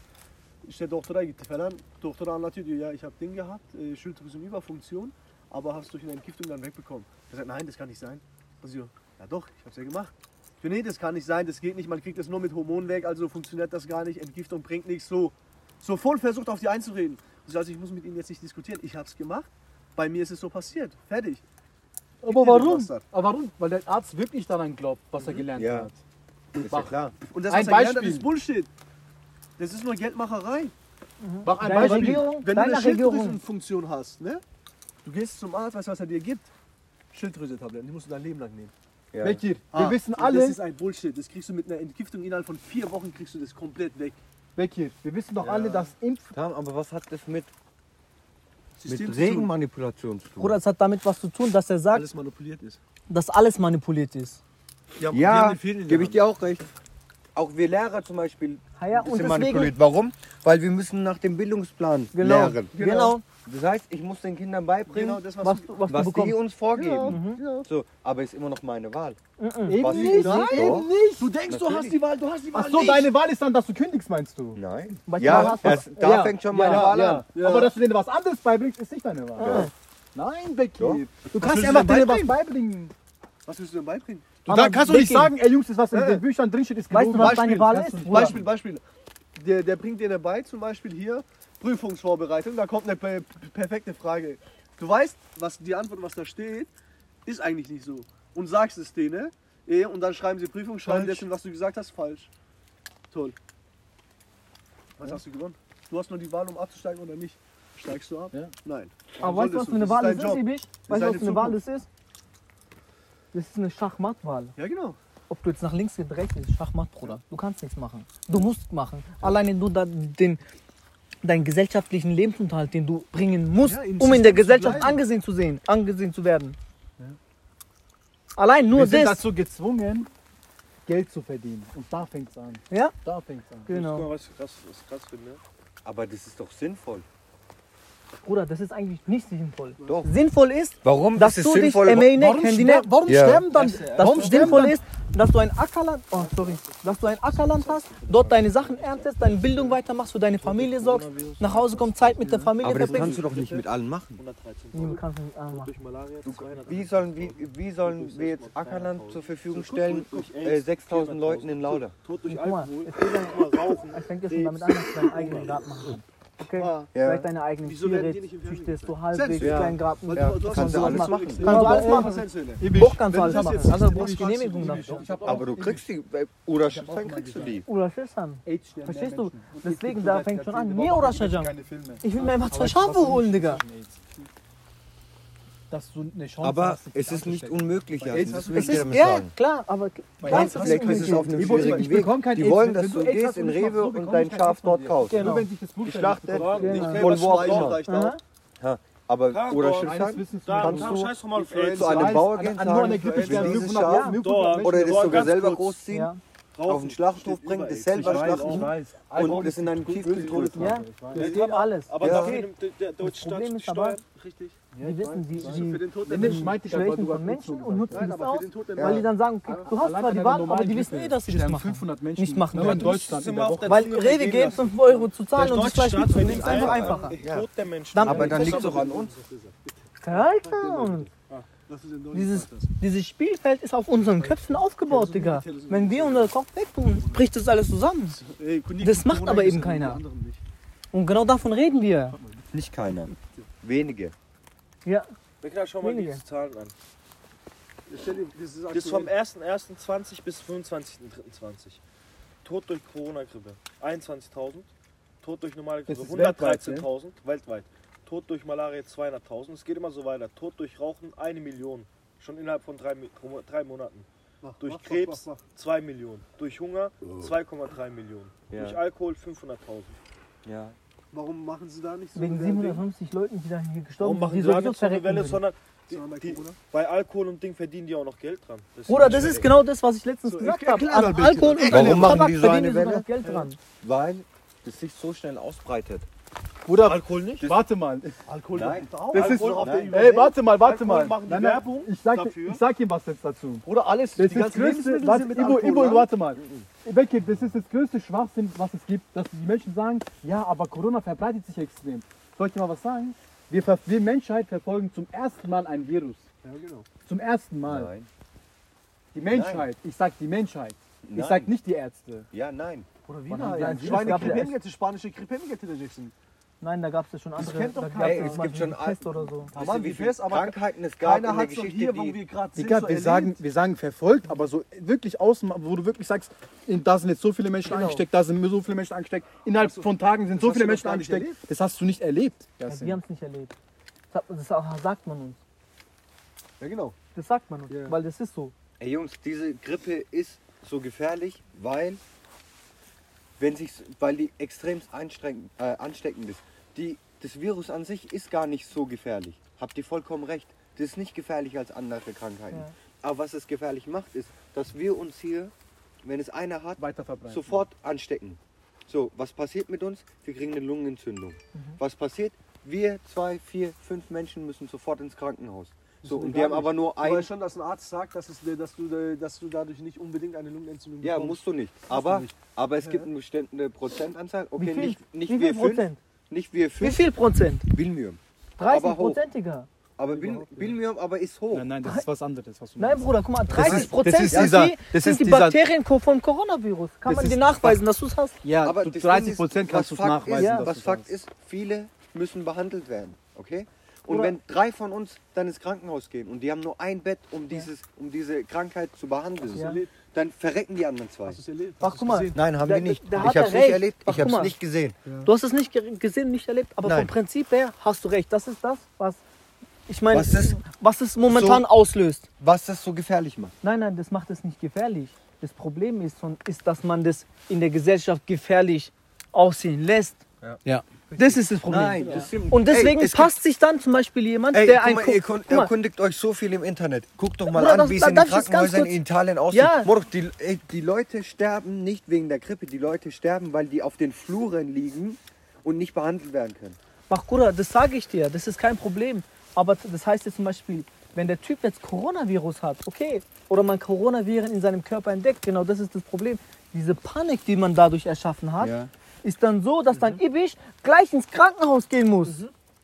İşte doktora gitti falan. Doktor anlatıyor diyor ya ich habe Ding gehabt, äh, Schilddrüsenüberfunktion, aber hast durch eine Entgiftung dann wegbekommen. Er sagt, nein, das kann nicht sein. Also, ja doch, ich habe es ja gemacht. Ich so, nee, das kann nicht sein, das geht nicht, man kriegt das nur mit Hormonen weg, also funktioniert das gar nicht, Entgiftung bringt nichts, so. So voll versucht auf die einzureden. Ich so, also ich muss mit Ihnen jetzt nicht diskutieren, ich habe es gemacht, bei mir ist es so passiert, fertig. Aber warum? Aber warum? Weil der Arzt wirklich daran glaubt, was er gelernt Ja. hat. Ist ja klar. Und das, Ein er gelernt hat, Beispiel. ist Bullshit. Das ist nur Geldmacherei. Mach ein Deine Beispiel. Regierung, Wenn du eine. Schilddrüsenfunktion hast, ne? Du gehst zum Arzt, weißt du, was er dir gibt? Schilddrüse-Tabletten, die musst du dein Leben lang nehmen. Ja. Bekir, wir Ah, wissen und alle, Das ist ein Bullshit. Das kriegst du mit einer Entgiftung innerhalb von vier Wochen kriegst du das komplett weg. Bekir, wir wissen doch alle, dass Impf... Tam, aber was hat das mit, System mit zu tun. Regenmanipulation zu tun? Bruder, es hat damit was zu tun, dass er sagt, Alles manipuliert ist. dass alles manipuliert ist. Ja, ja, gebe ich dir auch recht. Auch wir Lehrer zum Beispiel Ja, ja, und deswegen- manipuliert. Warum? Weil wir müssen nach dem Bildungsplan Genau, lehren. genau. Das heißt, ich muss den Kindern beibringen, Genau das, was, Was, du, was, was du die uns vorgeben. Mhm. ja. So, aber ist immer noch meine Wahl. Eben Was nicht, Doch. eben nicht. du denkst, du hast Natürlich. die Wahl, du hast die Wahl Ach so, nicht. deine Wahl ist dann, dass du kündigst, meinst du? Nein. Weil Ja, das, da Ja, fängt schon ja, meine ja, Wahl ja. an. Ja. Aber dass du denen was anderes beibringst, ist nicht deine Wahl. Ah. Nein. Doch. Du kannst einfach denen was beibringen. Was willst du denn beibringen? Da kannst du nicht sagen, ey Jungs, das was in Ja. den Büchern drinsteht, ist Weißt du, gelogen. was deine Wahl ist? Beispiel, Beispiel. Der, der bringt dir dabei, zum Beispiel hier, Prüfungsvorbereitung, da kommt eine per perfekte Frage. Du weißt, was die Antwort, was da steht, ist eigentlich nicht so. Und sagst es denen, eh, und dann schreiben sie Prüfung, schreiben dessen, was du gesagt hast, falsch. Toll. Was hast du gewonnen? Du hast nur die Wahl, um abzusteigen oder nicht. Steigst du ab? Ja. Nein. Aber weißt du, was für eine Wahl das ist, Job. Ibisch? Weißt du, was für eine Wahl das ist? Das ist eine Schachmattwahl. Ja, genau. Ob du jetzt nach links oder rechts gehst, Schachmatt, Bruder. Du kannst nichts machen. Du musst machen. Alleine du da den, deinen gesellschaftlichen Lebensunterhalt, den du bringen musst, Ja, im um in der System zu Gesellschaft bleiben. angesehen zu sehen, angesehen zu werden. Allein nur Wir sind das. dazu gezwungen, Geld zu verdienen. Und da fängt's an. Ja? Da fängt's an. Genau. was ich krass, was ich krass finde. Aber das ist doch sinnvoll. Bruder, das ist eigentlich nicht sinnvoll. Doch. Sinnvoll ist, Warum? dass das du ist dich sinnvoll. emeine Warum, kendine, ster warum Ja. sterben dann? dass Warum es sinnvoll dann? ist, dass du ein Ackerland, oh sorry, dass du ein Ackerland hast, dort deine Sachen erntest, deine Bildung weitermachst, für deine Familie sorgst, nach Hause kommst, Zeit mit der Familie Aber das kannst du doch nicht mit allen machen. 113 Nee, du kannst nicht ah, machen. durch Malaria, 200 Wie sollen, wie, wie sollen wir jetzt Ackerland zur Verfügung stellen, äh, 6000 Leuten in Lauda? Tod durch Alkohol, es Rauchen. Es fängt jetzt schon damit an, dass du deinen eigenen Garten machen kannst. Okay? Ah, Vielleicht deine eigenen Wieso Tiere züchtest du halbwegs, Ja. kleinen Garten. Weil Ja, du, du hast kannst du alles gemacht. machen. Kannst du alles machen, machen. Doch kannst du alles machen. Also brauchst du fragst Genehmigung dafür. Aber du kriegst die, bei oder dann kriegst du die. Oder. AIDS Verstehst du? Deswegen, da fängt schon an. Mir Filme. Ich will mir einfach zwei Schafe holen, Digga. Dass du eine Chance Aber hast, dich es ist nicht unmöglich, will Es ich ist, ja, sagen. klar, aber Bei klar, Vielleicht ist es auf einem Ich schwierigen ich Weg. kein Die wollen, dass du gehst in und ich Rewe und dein ich Schaf dort kaufst. Genau. Nur wenn sich das Blut Geschlachtet. Genau. Wo auch immer. Aber Klar, oder Da, Kannst du mal zu einem Bauer an- gehen an sagen, wenn sterben dieses 500 Schaf oder das sogar selber großziehen Ja. Rauchen den Schlachthof bringen, das selber schlachten und das in einem Tiefkühltruhe Ja, das steht alles. Aber Ja. dafür der, deutsche Problem Staat ist aber- Steuern. Richtig. Die wissen, die, Für die schwächen du von Menschen und nutzen Nein, das aus, weil die dann sagen, okay, du hast zwar die Waren, aber die wissen eh, dass sie das machen. 500 Menschen Nicht machen nur in können. Deutschland in der Woche. Weil Rewe geht 5 Euro zu zahlen und das Fleisch mitzunehmen, ist einfach einfach einfacher. am Tod der Menschen. Dann- Aber dann liegt es doch an uns. Alter, dieses, dieses Spielfeld ist auf unseren Köpfen aufgebaut, Digga. Wenn wir unser Kopf wegtun, bricht das alles zusammen. Das macht aber eben keiner. Und genau davon reden wir. Nicht keiner. Wenige. Ja, Wir schau mal Wenige. diese Zahlen an. Ist vom aktuell. 1.1.20 bis 25.03.20. Tod durch Corona-Grippe 21.000. Tod durch normale Grippe Das ist weltweit, 113.000 weltweit. Tod durch Malaria 200.000. Es geht immer so weiter. Tod durch Rauchen 1 Million. Schon innerhalb von drei, drei Monaten. Mach, Durch mach, Krebs mach, mach, 2 Millionen. Durch Hunger 2,3 Millionen. Ja. Durch Alkohol 500.000. Ja. Warum machen sie da nicht so? wegen eine 750 Leuten, die da hier gestorben Warum machen sind, die nicht so eine Welle, sondern die, die, bei Alkohol und Ding verdienen die auch noch Geld dran. Das Bruder, das ist genau das, was ich letztens So, gesagt habe. An. Alkohol und Warum machen die so verdienen eine Welle? noch Geld dran. Weil das sich so schnell ausbreitet. Bruder, Alkohol nicht? warte mal. Alkohol Nein. auch. Das ist- Alkohol auf der Nein. Überwelt. Ey, warte mal, warte Alkohol mal. machen die Nein, nein, Werbung ich sag, dafür. ich sag ihm was jetzt dazu. Oder alles. Das die ist das größte, warte, Ibo, Alkohol, Ibo, warte mal. Becky, das ist das größte Schwachsinn, was es gibt, dass die Menschen sagen, ja, aber Corona verbreitet sich extrem. Soll ich dir mal was sagen? Wir, wir Menschheit verfolgen zum ersten Mal ein Virus. Ja, genau. Zum ersten Mal. Nein. Die Menschheit. Ich sag die Menschheit. Ich Nein. sag nicht die Ärzte. Ja, nein. Oder wie Wann na, haben sie ja, ein Virus Schweine der Krippenigette, spanische Krippenigette, der Jackson. Nein, da gab es ja schon andere. kennt doch keiner. Ey, es gibt schon einen Test oder so. Ihr, wie fest, aber Krankheiten es gab Keiner in der Geschichte, hier, wo wir gerade sind, Digga, so wir erlebt. sagen, wir sagen verfolgt, aber so wirklich außen, wo du wirklich sagst, in- da sind jetzt so viele Menschen Genau. angesteckt, da sind so viele Menschen angesteckt, innerhalb von Tagen sind so viele Menschen angesteckt. erlebt. Das hast du nicht erlebt. Ja, wir haben es nicht erlebt. Das, hat- das auch- sagt man uns. Ja, genau. Das sagt man uns, Ja. weil das ist so. Ey Jungs, diese Grippe ist so gefährlich, weil, wenn sich, weil die extrem äh, ansteckend ist. Die, das Virus an sich ist gar nicht so gefährlich. Habt ihr vollkommen recht. Das ist nicht gefährlicher als andere Krankheiten. Ja. Aber was es gefährlich macht, ist, dass wir uns hier, wenn es einer hat, sofort anstecken. So, was passiert mit uns? Wir kriegen eine Lungenentzündung. Mhm. Was passiert? Wir, zwei, vier, fünf Menschen müssen sofort ins Krankenhaus. So, und die haben gar aber nur Du ein. weißt schon, dass ein Arzt sagt, dass, es, dass, du, dass du dadurch nicht unbedingt eine Lungenentzündung Ja, bekommst. musst du nicht. Aber, nicht. aber es gibt eine bestimmte Prozentanzahl. Okay, Wie viel? nicht, nicht Wie wir viel fünf, Prozent? nicht wir Wie fünf, viel Prozent? Bilmium. 30 Aber hoch. Prozent, Digga. Aber Bil, Bilmium aber ist hoch. Nein, nein, das ist was anderes. Was du Nein, meinst. Bruder, guck mal, 30 ist- Prozent das ist sind, dieser- die, das sind ist die dieser- Bakterien vom Coronavirus. Kann man dir nachweisen, dass du es hast? Ja, aber du, das 30 Ding ist, Prozent kannst du es nachweisen. Ist, was Fakt ist, viele müssen behandelt werden. Okay? Und Oder- wenn drei von uns dann ins Krankenhaus gehen und die haben nur ein Bett, um, dieses, um diese Krankheit zu behandeln, Ja. Dann verrecken die anderen zwei. Hast erlebt? Ach, Hast du's guck mal. Nein, haben Da- wir nicht. da ich habe es nicht erlebt, Ach, ich habe es nicht gesehen. Du hast es nicht ge- gesehen, nicht erlebt, aber Nein. vom Prinzip her hast du recht. Das ist das, was ich meine, Was es- was es momentan so- auslöst. Was das so gefährlich macht. Nein, nein, das macht es nicht gefährlich. Das Problem ist, ist, dass man das in der Gesellschaft gefährlich aussehen lässt. Ja. Das ist das Problem. Nein, das stimmt. Und deswegen Ey, es passt sich dann zum Beispiel jemand, Ey, der guck ein mal, ihr kun- guck mal, erkundigt euch so viel im Internet. Guckt doch mal Bruder, an, das- wie es da- in den darf ich das ganz Krankenhäusern kurz- in Italien aussieht. Ja. Moroch, die, ey, die Leute sterben nicht wegen der Grippe, die Leute sterben, weil die auf den Fluren liegen und nicht behandelt werden können. Bachkura, das sage ich dir, das ist kein Problem. Aber das heißt jetzt zum Beispiel, wenn der Typ jetzt Coronavirus hat, okay, oder man Coronaviren in seinem Körper entdeckt, genau das ist das Problem. Diese Panik, die man dadurch erschaffen hat, Ja. Ist dann so, dass dann Ibisch gleich ins Krankenhaus gehen muss.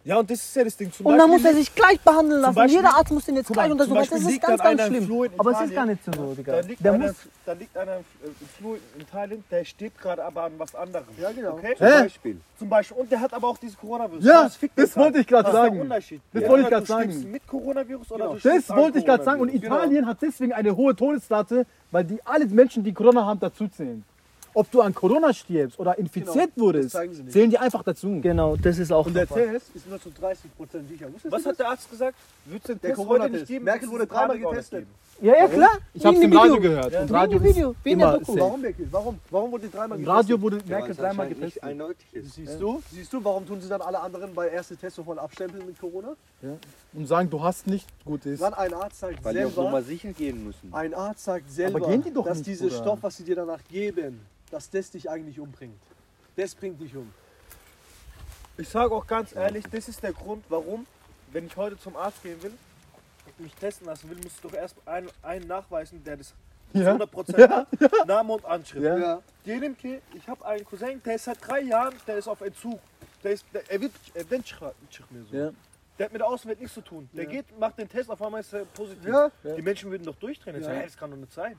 Ja, und das ist ja das Ding. Zum Und dann muss Beispiel er sich gleich behandeln lassen. Beispiel- Jeder Arzt muss den jetzt gleich untersuchen. Das ist ganz, ganz schlimm. Aber es ist gar nicht so, Digga. Da liegt, Der einer, muss, da liegt einer im äh, Flur in Italien, der stirbt gerade aber an was anderem. Ja, genau. Okay? Zum Hä? Beispiel. Zum Beispiel. Und der hat aber auch dieses Coronavirus. Ja, das den wollte ich gerade Was ist der sagen. Unterschied? Das Ja, wollte ich gerade sagen. mit Coronavirus oder du Das wollte ich gerade sagen. Und. Italien hat deswegen eine hohe Todesrate, weil die alle Menschen, die Corona haben, dazuzählen. Ob du an Corona stirbst oder infiziert Genau, wurdest, zählen die einfach dazu. Genau, das ist auch Und der. Test ist nur zu 30% sicher. Wusstest Was du hat der Arzt gesagt? Würdest du den Der Test heute Corona-Test. nicht geben? Merkel wurde es dreimal auch getestet. Ja, ja, klar. Ich hab's Wie im in Radio gehört. Wie Und in dem Radio Video, wie in der immer Doku. Warum, Merkel? Warum? Warum wurde dreimal Im getestet? Radio wurde Ja, weil Merkel es dreimal getestet. eindeutig ist. Siehst du? Siehst du, warum tun sie dann alle anderen bei erste Test sofort abstempeln mit Corona? Und sagen, du hast nicht gut ist. Dann ein Arzt sagt Weil die auf Nummer selber, sicher gehen müssen. ein Arzt sagt selber, gehen die doch dass nicht, dieser. Stoff, was sie dir danach geben, dass das dich eigentlich umbringt. Das bringt dich um. Ich sage auch ganz ehrlich, das ist der Grund, warum, wenn ich heute zum Arzt gehen will und mich testen lassen will, muss ich doch erst einen, einen nachweisen, der das Ja. 100% hat, Name und Anschrift. Ja. DNMK, ich habe einen Cousin, der ist seit drei Jahren, der ist auf Entzug. Der ist, der, er wird, er wird mir so. Ja. Der hat mit der Außenwelt nichts zu tun. Der Ja. geht, macht den Test, auf einmal ist er positiv. Ja. Die Menschen würden doch durchdrehen. Ja. Ja. Das kann doch nicht sein.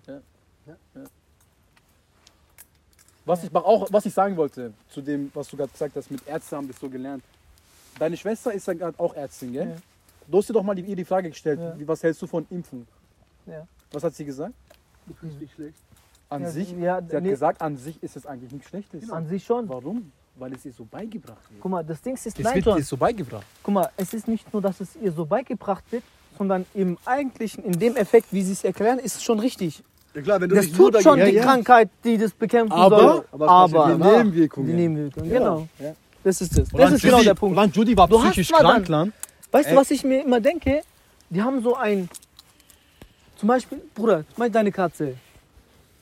Was ich, auch, was ich sagen wollte, zu dem, was du gerade gesagt hast, mit Ärzte haben das so gelernt. Deine Schwester ist ja gerade auch Ärztin, gell? Ja. Du hast dir doch mal die, ihr die Frage gestellt, Ja. wie, was hältst du von Impfung? Ja. Was hat sie gesagt? Das ist nicht schlecht. An Ja, sich, ja, sie hat nee. gesagt, an sich ist es eigentlich nichts Schlechtes. An sich schon. Warum? Weil es ihr so beigebracht wird. Guck mal, das Ding ist, Es nein, wird ihr so beigebracht. Guck mal, es ist nicht nur, dass es ihr so beigebracht wird, sondern im eigentlichen, in dem Effekt, wie sie es erklären, ist es schon richtig. Ja klar, wenn du Das tut schon die. Krankheit, die das bekämpfen Aber- soll. aber aber? Die Nebenwirkungen. die Nebenwirkungen, genau. Ja. Das ist Das dann ist genau Judy- der Punkt. Und dann Judy war Du hast psychisch mal krank, dann- Land. Weißt du, was ich mir immer denke? Die haben so ein. Zum Beispiel, Bruder, deine Katze.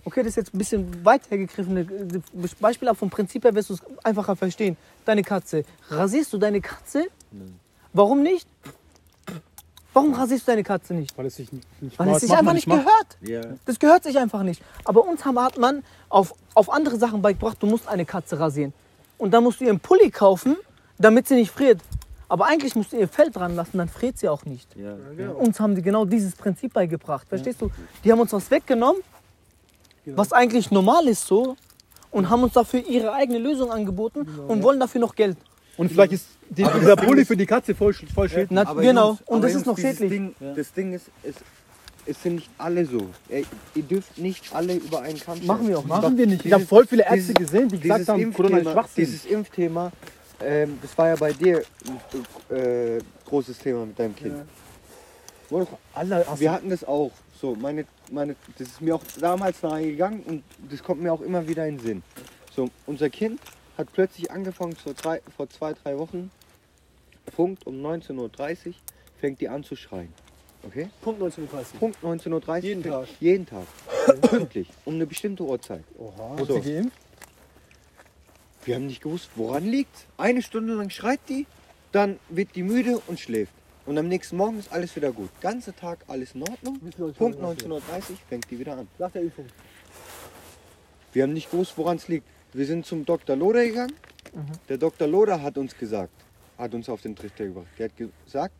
Okay, das ist jetzt ein bisschen weit hergegriffene äh, Beispiel, aber vom Prinzip her wirst du es einfacher verstehen. Deine Katze. Rasierst du deine Katze? Warum nicht? Warum rasierst du deine Katze nicht? Weil es sich nicht, nicht Weil es sich einfach nicht gehört. Ja. Das gehört sich einfach nicht. Aber uns haben- hat man auf, auf andere Sachen beigebracht, du musst eine Katze rasieren. Und dann musst du ihr einen Pulli kaufen, damit sie nicht friert. Aber eigentlich musst du ihr Fell dran lassen, dann friert sie auch nicht. Ja. genau. Uns haben die genau dieses Prinzip beigebracht. Verstehst du? Die haben uns was weggenommen, Genau. was eigentlich normal ist so, und haben uns dafür ihre eigene Lösung angeboten Genau. und wollen dafür noch Geld. Und vielleicht ist die, dieser Pulli für die Katze voll, voll schädlich. Na, Aber genau. Jungs, und das Jungs, ist noch schädlich. Ding, Das Ding ist, es, es sind nicht alle so. Ihr, ihr dürft nicht alle über einen Kamm. Machen wir auch. Machen wir nicht. Ich habe voll viele Ärzte dieses- gesehen, die gesagt haben, Corona ist Schwachsinn. dieses Impfthema, ähm, das war ja bei dir ein äh, großes Thema mit deinem Kind. Oder? Alle, Wir hatten das auch. So, meine, meine, das ist mir auch damals nahe gegangen und das kommt mir auch immer wieder in den Sinn. So, unser Kind hat plötzlich angefangen vor, drei, vor zwei, drei Wochen, Punkt um 19.30 Uhr, fängt die an zu schreien. Okay? Punkt 1930. Punkt 19.30 Uhr. Jeden fängt- Tag. Jeden Tag. Pünktlich. Um eine bestimmte Uhrzeit. Oha. hast so. du geimpft? Wir haben nicht gewusst, woran liegt. Eine Stunde lang schreit die, dann wird die müde und schläft. Und am nächsten Morgen ist alles wieder gut. Ganze Tag alles in Ordnung. Bis 19.30 Punkt 19.30 Uhr fängt die wieder an. Nach der Impfung. Wir haben nicht gewusst, woran es liegt. Wir sind zum Dr. Loder gegangen. Der Dr. Loder hat uns gesagt, hat uns auf den Trichter gebracht. Der hat gesagt,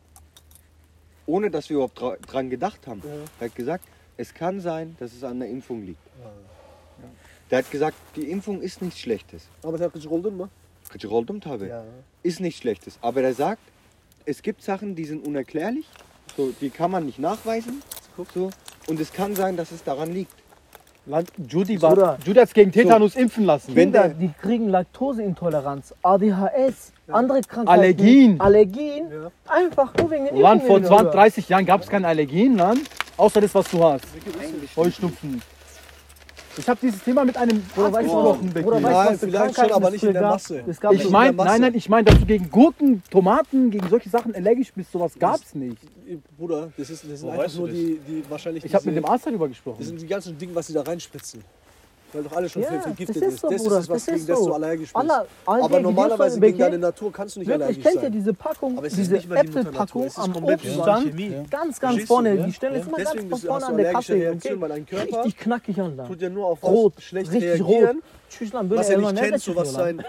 ohne dass wir überhaupt dra dran gedacht haben, Ja. er hat gesagt, es kann sein, dass es an der Impfung liegt. Der hat gesagt, die Impfung ist nichts Schlechtes. Aber es hat gerollt, ne? Gerollt habe. Ja. Ist nichts Schlechtes. Aber er sagt, es gibt Sachen, die sind unerklärlich. So, die kann man nicht nachweisen. So, und es kann sein, dass es daran liegt. Land, Judy, war, hat gegen Tetanus impfen lassen. Wenn Kinder, der- die kriegen Laktoseintoleranz, ADHS, andere Krankheiten. Allergien. Allergien. Ja. Einfach nur wegen den Land, vor Impfungen, 20, Bruder. 30 Jahren gab es keine Allergien, Land. Außer das, was du hast. Heuschnupfen. Ich habe dieses Thema mit einem Arzt weißt du, gesprochen, Bruder, weißt du, Nein, was für vielleicht schon, Krankheiten aber es nicht in früher der gab? Masse. Es gab Ich in meine, Masse. nein, nein, ich meine, dass du gegen Gurken, Tomaten, gegen solche Sachen allergisch bist, sowas gab's nicht. Bruder, das, ist, das sind Wo einfach weißt du nur das? die, die wahrscheinlich. Ich habe mit dem Arzt darüber Das gesprochen. sind die ganzen Dinge, was sie da reinspritzen. Weil doch alles schon Ja, vergiftet das ist ist. so, das Bruder, ist es, was das ist gegen das so. du allergisch bist. Aller, all aber normalerweise gegen deine Natur kannst du nicht Wirklich, allergisch sein. diese Packung, Aber es ist diese nicht mal die Mutter Natur, Äpfelpackung es ist am Obststand? Chemie. Ganz, ganz Verstehst du, vorne. ja? Die Stelle ist immer ganz Deswegen du, vorne du an der Kasse. Reaktion, Okay? weil dein Körper Richtig knackig an da. tut ja nur auf Rot, was schlecht richtig reagieren, rot. Tschüssland, würde was er nicht kennt, so was sein,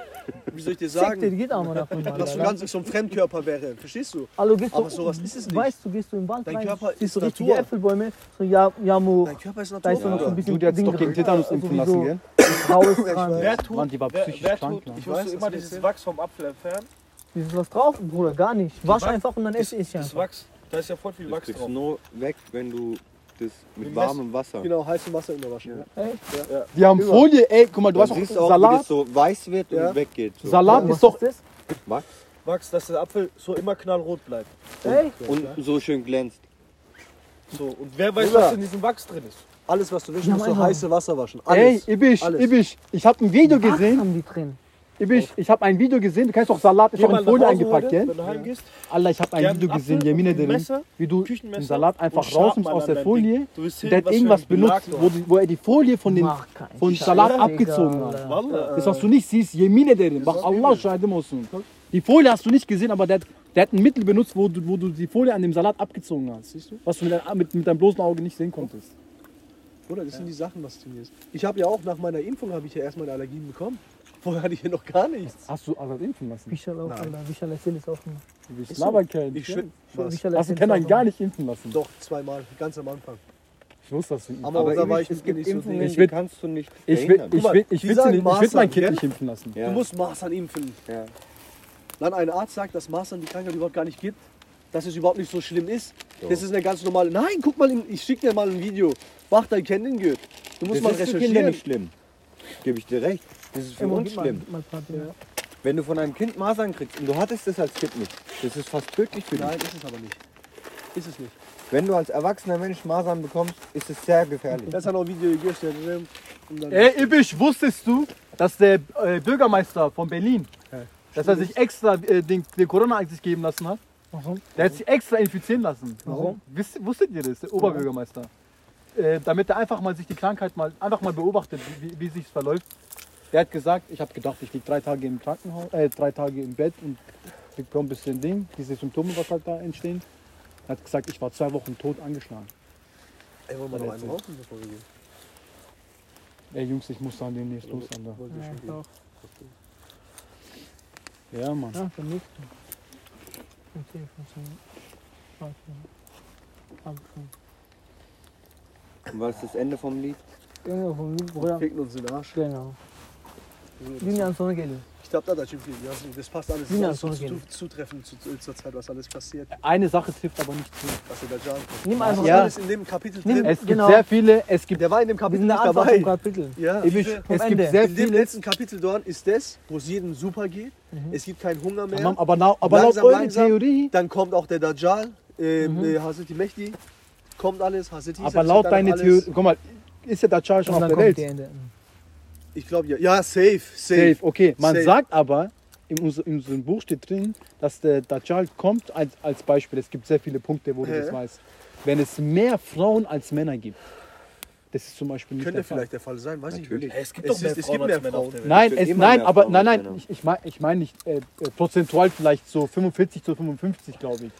wie soll ich dir sagen, geht aber davon. was so ganz so ein Fremdkörper wäre. Verstehst du? Hallo, gehst Aber du, sowas ist es nicht. Weißt du, gehst du im Wald Dein rein, Körper siehst ist du richtige Natur. Äpfelbäume, so ja, Jamo, Dein Körper ist da ist so Natur. noch so ein bisschen hat sich Ding doch gegen dran. Tetanus Also impfen lassen, gell? Dran. Wer tut, Mann, die war wer, psychisch wer krank, tut, ich musste weiß, immer das dieses Wachs vom Apfel entfernen. Ist was drauf, Bruder? Gar nicht. Wasch einfach und dann esse ich ja. Das Wachs, da ist ja voll viel Das Wachs kriegst drauf. du nur weg, wenn du das mit Mit warmem Wasser. Genau, heißem Wasser immer waschen. Ja. Die haben Immer. Folie, ey, guck mal, du Dann hast siehst auch auch, wie Salat. das so weiß wird Ja. und weggeht. So. Salat ist doch. das? Was? Max, dass der Apfel so immer knallrot bleibt. Ey, Und so schön glänzt. So, und wer weiß, was in diesem Wachs drin ist. Alles, was du willst, Ja, musst du einfach. heiße Wasser waschen. Ey, Alles. Ibisch, Alles. Ibisch, ich habe ein Video was gesehen. haben die drin? Ibisch, ich habe ein Video gesehen. Du kennst doch Salat, ist Geh doch in Folie eingepackt, gell? Wenn du heimgehst, Allah, ich habe ein Video gesehen, drin, Messer, wie du den Salat einfach rausnimmst aus der Folie. Der hat irgendwas benutzt, wo, die- wo er die Folie von, Scheiß, Salat abgezogen hat. Wallah. Das, was du nicht siehst, Jemine drin. Mach Allah scheide Muslim. Die Folie hast du nicht gesehen, aber der, hat- der hat ein Mittel benutzt, wo du, wo du die Folie an dem Salat abgezogen hast. Siehst du? Was du mit, mit, mit deinem bloßen Auge nicht sehen konntest. Bruder, das sind die Sachen, was du mir Ich habe ja auch nach meiner Impfung habe ich ja erstmal Allergien bekommen. Vorher hatte ich ja noch gar nichts. Hast du Azad impfen lassen? Wichal auch, Nein. Alter. Wichal erzählt es auch. Du bist Ist so. Laberkerl. Ich. Wichal Hast du Kennen auch gar nicht impfen lassen? Doch, zweimal, ganz am Anfang. Ich wusste das nicht. Aber, Aber da war ich es gibt nicht so Impfungen. Ich die will- kannst du nicht Ich will, ich will, mal, ich will, ich will mein Kind nicht impfen lassen. ja. Du musst Masern impfen. ja. Dann ein Arzt sagt, dass Masern die Krankheit überhaupt gar nicht gibt, dass es überhaupt nicht so schlimm ist. So. Das ist eine ganz normale. Nein, guck mal, ich schicke dir mal ein Video. Mach dein in Gürtel. Du musst Das mal ist für Kinder recherchieren. nicht schlimm. Gebe ich dir recht. Das ist für uns mal- schlimm. mal paar Dinge. Wenn du von einem Kind Masern kriegst und du hattest das als Kind nicht, das ist fast tödlich für dich. Nein, ist es aber nicht. Ist es nicht. Wenn du als erwachsener Mensch Masern bekommst, ist es sehr gefährlich. Das hat noch ein Video. Und dann Ey, Ibisch, wusstest du, dass der äh, Bürgermeister von Berlin, dass er sich extra äh, den, den Corona sich geben lassen hat? Warum? Der hat sich extra infizieren lassen. Warum? Wisst, wusstet ihr das, der Oberbürgermeister? Äh, damit er einfach mal sich die Krankheit mal einfach mal beobachtet, wie, wie, sich verläuft. Der hat gesagt, ich habe gedacht, ich liege drei Tage im Krankenhaus, äh, drei Tage im Bett und bekomme ein bisschen Ding, diese Symptome, was halt da entstehen. Er hat gesagt, ich war zwei Wochen tot angeschlagen. Ey, wollen wir noch einen rauchen, bevor wir gehen? Ey Jungs, ich muss dann demnächst los, Alter. Ja. Ja, Mann. Ja, funktioniert. Okay. Anfangen. Und was ist das Ende vom Lied? Irgendwo vom Lied, Bruder. Ficken uns in den Arsch. Genau. Sonne geliehen. Ich glaube, da, viel. Ja, das passt alles. Sina, alles so zu, zutreffend zu, zu, zur Zeit, was alles passiert. Eine Sache trifft aber nicht zu. Was der Dajan kommt. Nimm einfach ist Ja. alles in dem Kapitel Nimm- drin. Es gibt Genau. sehr viele, es gibt, Der war in dem Kapitel der nicht dabei. Kapitel. Ja. Vom es Ende. gibt sehr In dem viele. letzten Kapitel dort ist das, wo es jedem super geht. Es gibt keinen Hunger mehr. Aber, aber, aber laut Langsam, eurer langsam. Theorie, Dann kommt auch der Dajjal, ähm, äh, Hazreti Mehdi. Kommt alles, Hazreti aber laut deiner. Theorie, guck mal, ist ja Dajjal schon auf dann der kommt die Welt? Ich glaube ja. Ja, safe, safe. Safe, okay. Man Safe. sagt aber, in, unser, in unserem Buch steht drin, dass der Dajjal kommt als, als Beispiel. Es gibt sehr viele Punkte, wo du Hä? das weißt. Wenn es mehr Frauen als Männer gibt. Das ist zum Beispiel nicht Könnte der Fall. vielleicht der Fall sein, weiß Natürlich. ich nicht. Es gibt Es doch mehr ist- es Frauen mehr Männer auf Frauen. der Welt. Nein, es, nein, aber Frauen nein, nein, ich, ich meine ich mein nicht äh, äh, prozentual vielleicht so 45 zu 55, glaube ich.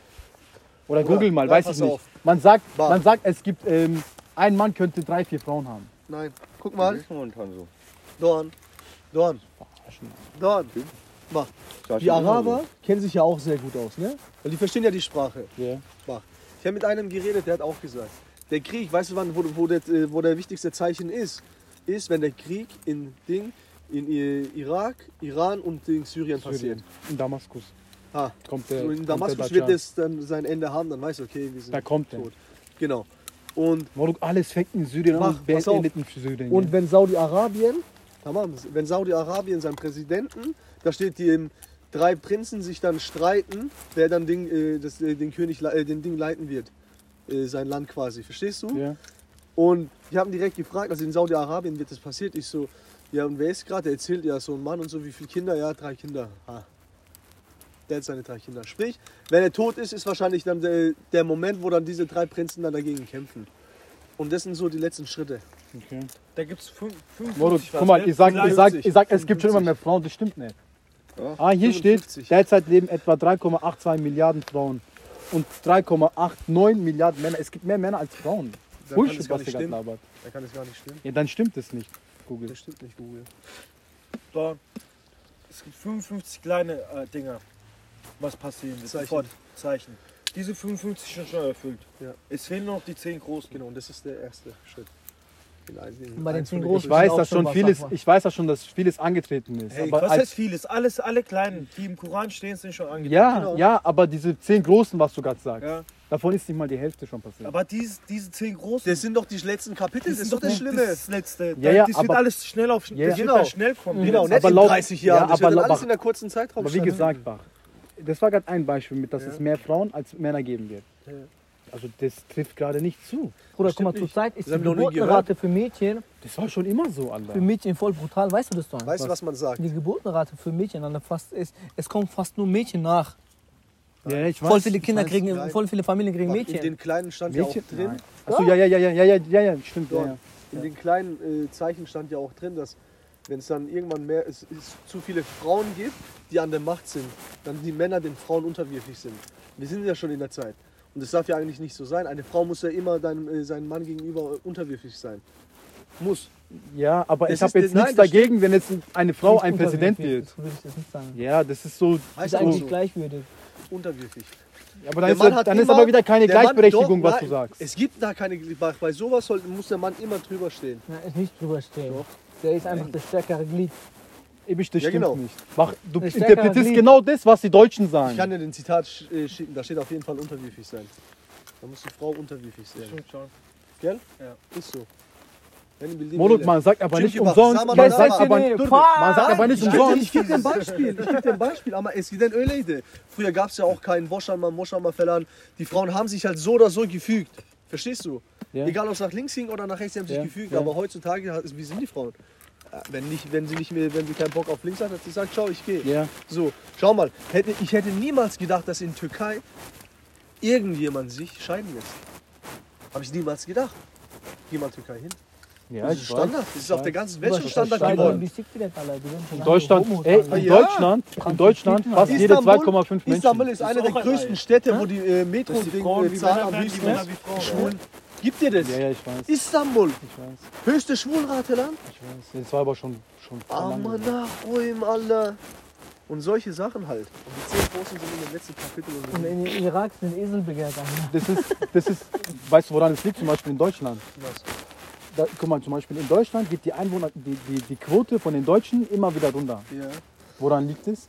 Oder Bruder, google mal, weiß ich nicht. auf. Man sagt, man sagt, es gibt ähm, ein Mann könnte drei, vier Frauen haben. Nein. Guck Das mal, ist momentan so. Dorn. Dorn. Dorn. War Die Araber kennen sich ja auch sehr gut aus, ne? Weil die verstehen ja die Sprache. Ja. Ich habe mit einem geredet, der hat auch gesagt, der Krieg, weißt du wann, wo, wo, der, äh, wo der wichtigste Zeichen ist? Ist, wenn der Krieg in Ding, in äh, Irak, Iran und in Syrien passiert. In Damaskus. Ah, Kommt der, so in Damaskus der wird es dann sein Ende haben, dann weißt du, okay, wir sind Da kommt tot. Genau. Und, Moruk, alles fängt in Syrien Mach, an und pass auf. endet in Syrien. und wenn Saudi-Arabien, tamam, wenn Saudi-Arabien seinen Präsidenten, da steht die ähm, drei Prinzen sich dann streiten, wer dann Ding, äh, das, äh, den König, äh, den Ding leiten wird. Äh, sein Land quasi, verstehst du? ja. Und ich habe ihn direkt gefragt, also in Saudi-Arabien wird das passiert. Ich so, ja, und wer ist gerade? Der erzählt ja so ein Mann und so, wie viele Kinder? Ja, drei Kinder. Ha. Der hat seine drei Kinder. Sprich, wenn er tot ist, ist wahrscheinlich dann der, der Moment, wo dann diese drei Prinzen dann dagegen kämpfen. Und das sind so die letzten Schritte. Okay. Da gibt es 55 Moruk, was, guck mal, ich sag, ich, sag, 53. ich sag, es gibt schon immer mehr Frauen, das stimmt nicht. Ja. Ah, hier 55. steht, derzeit leben etwa 3,82 Milliarden Frauen und 3,89 Milliarden Männer. Es gibt mehr Männer als Frauen. Da kann Bullshit, es gar was nicht ihr gerade stimmen. labert. Da kann es gar nicht stimmen. Ja, dann stimmt es nicht, Google. Das stimmt nicht, Google. Da, es gibt 55 kleine äh, Dinger, was passieren wird. Zeichen. Sofort Zeichen. Diese 55 sind schon erfüllt. Ja. Es fehlen noch die 10 großen. Genau, und das ist der erste Schritt. Bei den zehn großen Ich weiß, auch dass schon vieles, ich weiß ja schon, dass vieles angetreten ist. Hey, aber was als, heißt vieles? Alles, alle kleinen, die im Koran stehen, sind schon angetreten. ja, Genau. ja, aber diese zehn großen, was du gerade sagst. Ja. Davon ist nicht mal die Hälfte schon passiert. Aber diese, diese zehn großen. Das sind doch die letzten Kapitel, das ist doch das Schlimme. Das letzte. Ja, ja, das wird aber- alles schnell auf Ja, das genau. wird schnell kommen. Genau, nicht aber in laut- 30 Jahren. ja, das wird aber dann alles laut- in der kurzen Zeitraum Aber wie gesagt, Bach, das war gerade ein Beispiel mit, dass ja. es mehr Frauen als Männer geben wird. Ja. Also das trifft gerade nicht zu. Bruder, guck mal, zur Zeit ist die Geburtenrate für Mädchen. Das war schon immer so, Alter. Für Mädchen voll brutal, weißt du das doch? Weißt du, was man sagt? Die Geburtenrate für Mädchen, Alter, fast ist, es kommen fast nur Mädchen nach. Ja, ich weiß. Voll viele Kinder kriegen, voll viele Familien kriegen Mädchen. In den kleinen stand Mädchen? ja auch drin. Achso, ja, ja, ja, ja, ja, ja, ja, stimmt. Ja, ja. In den kleinen äh, Zeichen stand ja auch drin, dass wenn es dann irgendwann mehr es, es zu viele Frauen gibt, die an der Macht sind, dann die Männer den Frauen unterwürfig sind. Wir sind ja schon in der Zeit. Und das darf ja eigentlich nicht so sein. Eine Frau muss ja immer deinem, äh, seinem Mann gegenüber unterwürfig sein. Muss. ja aber Das ich habe jetzt nein, nichts dagegen, wenn jetzt eine Frau ein Präsident wird. Das würde ich jetzt nicht sagen. Ja, das ist so. Das Heißt ist eigentlich so. gleichwürdig. Unterwürfig. Ja, aber dann, ist, hat dann ist aber wieder keine Gleichberechtigung, doch, was du nein, sagst. Es gibt da keine. Bei, bei sowas soll, muss der Mann immer drüber stehen. Ist nicht drüber stehen. Doch. Der ist einfach das stärkere Glied. Eben, das Ja, stimmt genau. nicht. Mach, du Das interpretierst genau das, was die Deutschen sagen. Ich kann dir den Zitat äh, schicken, da steht auf jeden Fall unterwürfig sein. Da muss die Frau unterwürfig sein. Stimmt schon. Gell? Ja. Ist so. Monat, man sagt aber nicht umsonst. Man sag sagt aber, nee, Dur, man sagt aber nicht Ich gebe umsonst. ich geb dir ein Beispiel. Ich gebe dir ein Beispiel. Aber es gibt ein Öleide. Früher gab es ja auch keinen Boschammer, Moschammer Verlan. Die Frauen haben sich halt so oder so gefügt. Verstehst du? Ja. Egal ob es nach links ging oder nach rechts, sie haben sich Ja, gefügt. ja. Aber heutzutage, wie sind die Frauen? Äh, Wenn, nicht, wenn, sie nicht mehr, wenn sie keinen Bock auf links hat, hat sie gesagt, ciao, ich gehe. Ja, So, schau mal, hätte, ich hätte niemals gedacht, dass in Türkei irgendjemand sich scheiden lässt. Habe ich niemals gedacht. Geh mal Türkei hin. ja, das ist Standard. weiß. Das ist auf der ganzen Welt schon Standard geworden. In Deutschland, ey, in Ja. Deutschland, in Deutschland fast jede Istanbul- 2,5 Menschen. Istanbul ist eine ist der größten. Städte, wo die äh, Metro Dass die Ding, Frauen äh, am höchsten ist. Schwulen. Gibt dir das? Ja, ja, ich weiß. Istanbul, Ich weiß. höchste Schwulrate-Land? Ich weiß. Das war aber schon, schon nach Ruhm, Alter. Und solche Sachen halt. Und die zehn Großen sind in den letzten Kapiteln. Und in Irak sind Esel begehrt. Das ist, das ist, weißt du, woran es liegt? Zum Beispiel in Deutschland. Was? Da, guck mal, zum Beispiel in Deutschland geht die Einwohner, die, die, die Quote von den Deutschen immer wieder runter. Ja. Woran liegt es?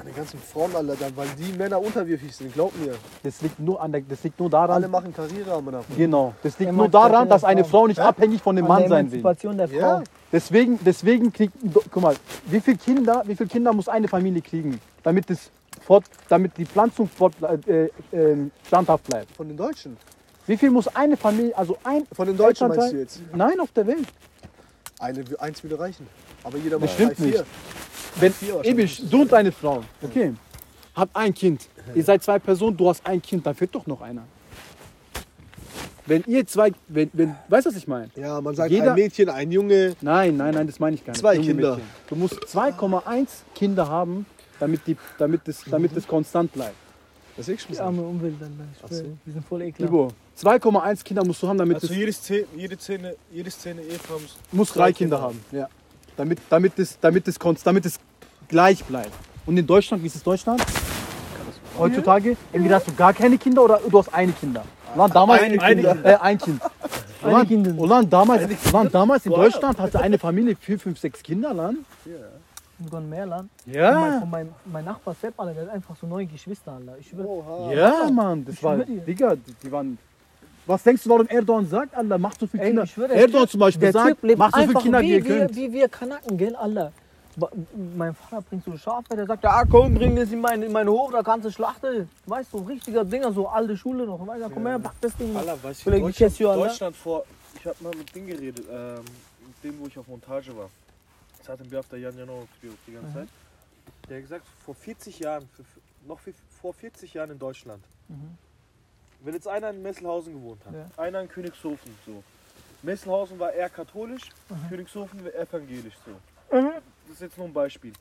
An den ganzen Frauen, Alter, dann, weil die Männer unterwürfig sind, glaub mir. Das liegt nur an der, das liegt nur Alle daran. machen Karriere am davon. Genau. Das liegt nur das daran, dass eine. Frau nicht abhängig von dem An Mann der sein will. Der Frau. Ja. Deswegen, deswegen kriegt, guck mal, wie viele Kinder, wie viele Kinder muss eine Familie kriegen, damit es fort, damit die Pflanzung fort, äh, äh, standhaft bleibt? Von den Deutschen. Wie viel muss eine Familie, also ein Von den Deutschen Elternteil- meinst du jetzt? Nein, auf der Welt. Eine, eins würde reichen. Aber jeder Das macht stimmt drei, nicht. Wenn du und deine Frau, okay, habt ein Kind. Ihr seid zwei Personen, du hast ein Kind, dann fehlt doch noch einer. Wenn ihr zwei, wenn, wenn, weißt du, was ich meine? Ja, man sagt Jeder- ein Mädchen, ein Junge. Nein, nein, nein, das meine ich gar nicht. Zwei Junge Kinder. Mädchen. Du musst 2,1 Kinder haben, damit, die, damit, es, damit es konstant bleibt. Das ist Die arme Umwelt, Alter. Ich Ach schwör, so. Die sind voll ekelhaft. Libo, 2,1 Kinder musst du haben, damit Also es jede Szene, jede Szene, jede Szene Ehefrau muss muss drei Kinder Kinder haben. Ja. Damit, damit, es, damit, es, konst- damit es gleich bleibt. Und in Deutschland, wie ist es Deutschland? Heutzutage, entweder hast du gar keine Kinder oder du hast eine Kinder. Dann damals, Eine Kinder. Äh, ein Kind. Dann, Kinder. dann damals, dann damals in Deutschland hatte eine Familie vier, fünf, sechs Kinder. Dann. Sogar in Meerland. Mein, Ja. von meinem, mein Nachbar Sepp, Alter, der hat einfach so neun Geschwister, Alter. Ich. Oha. Ja, Mann, das Ich war. Digga, die, die waren. Was denkst du, warum Erdogan sagt, Alter, macht so viele Kinder? ich schwör, der Erdogan Typ- zum Beispiel der sagt, Typ lebt macht so viele Kinder, wie wie, ihr wie, könnt. wie wir Kanaken, gell, Alter. Mein Vater bringt so Schafe, der sagt, ja komm, bring das in meinen in meine Hof, da kannst du schlachten. Weißt du, so richtiger Dinger, so alte Schule noch. Weißt du, komm her, pack das Ding. Allah, weiß ich, Vielleicht Deutschland, kennst du ne? Deutschland vor, ich habe mal mit Ding geredet, ähm, mit dem, wo ich auf Montage war. Hat ein auf der Jan Janowitz die ganze Zeit. Der hat gesagt, vor 40 Jahren, noch vor 40 Jahren in Deutschland, Mhm. wenn jetzt einer in Messelhausen gewohnt hat, Ja. einer in Königshofen, so. Messelhausen war eher katholisch, Mhm. Königshofen war evangelisch, so. Das ist jetzt nur ein Beispiel.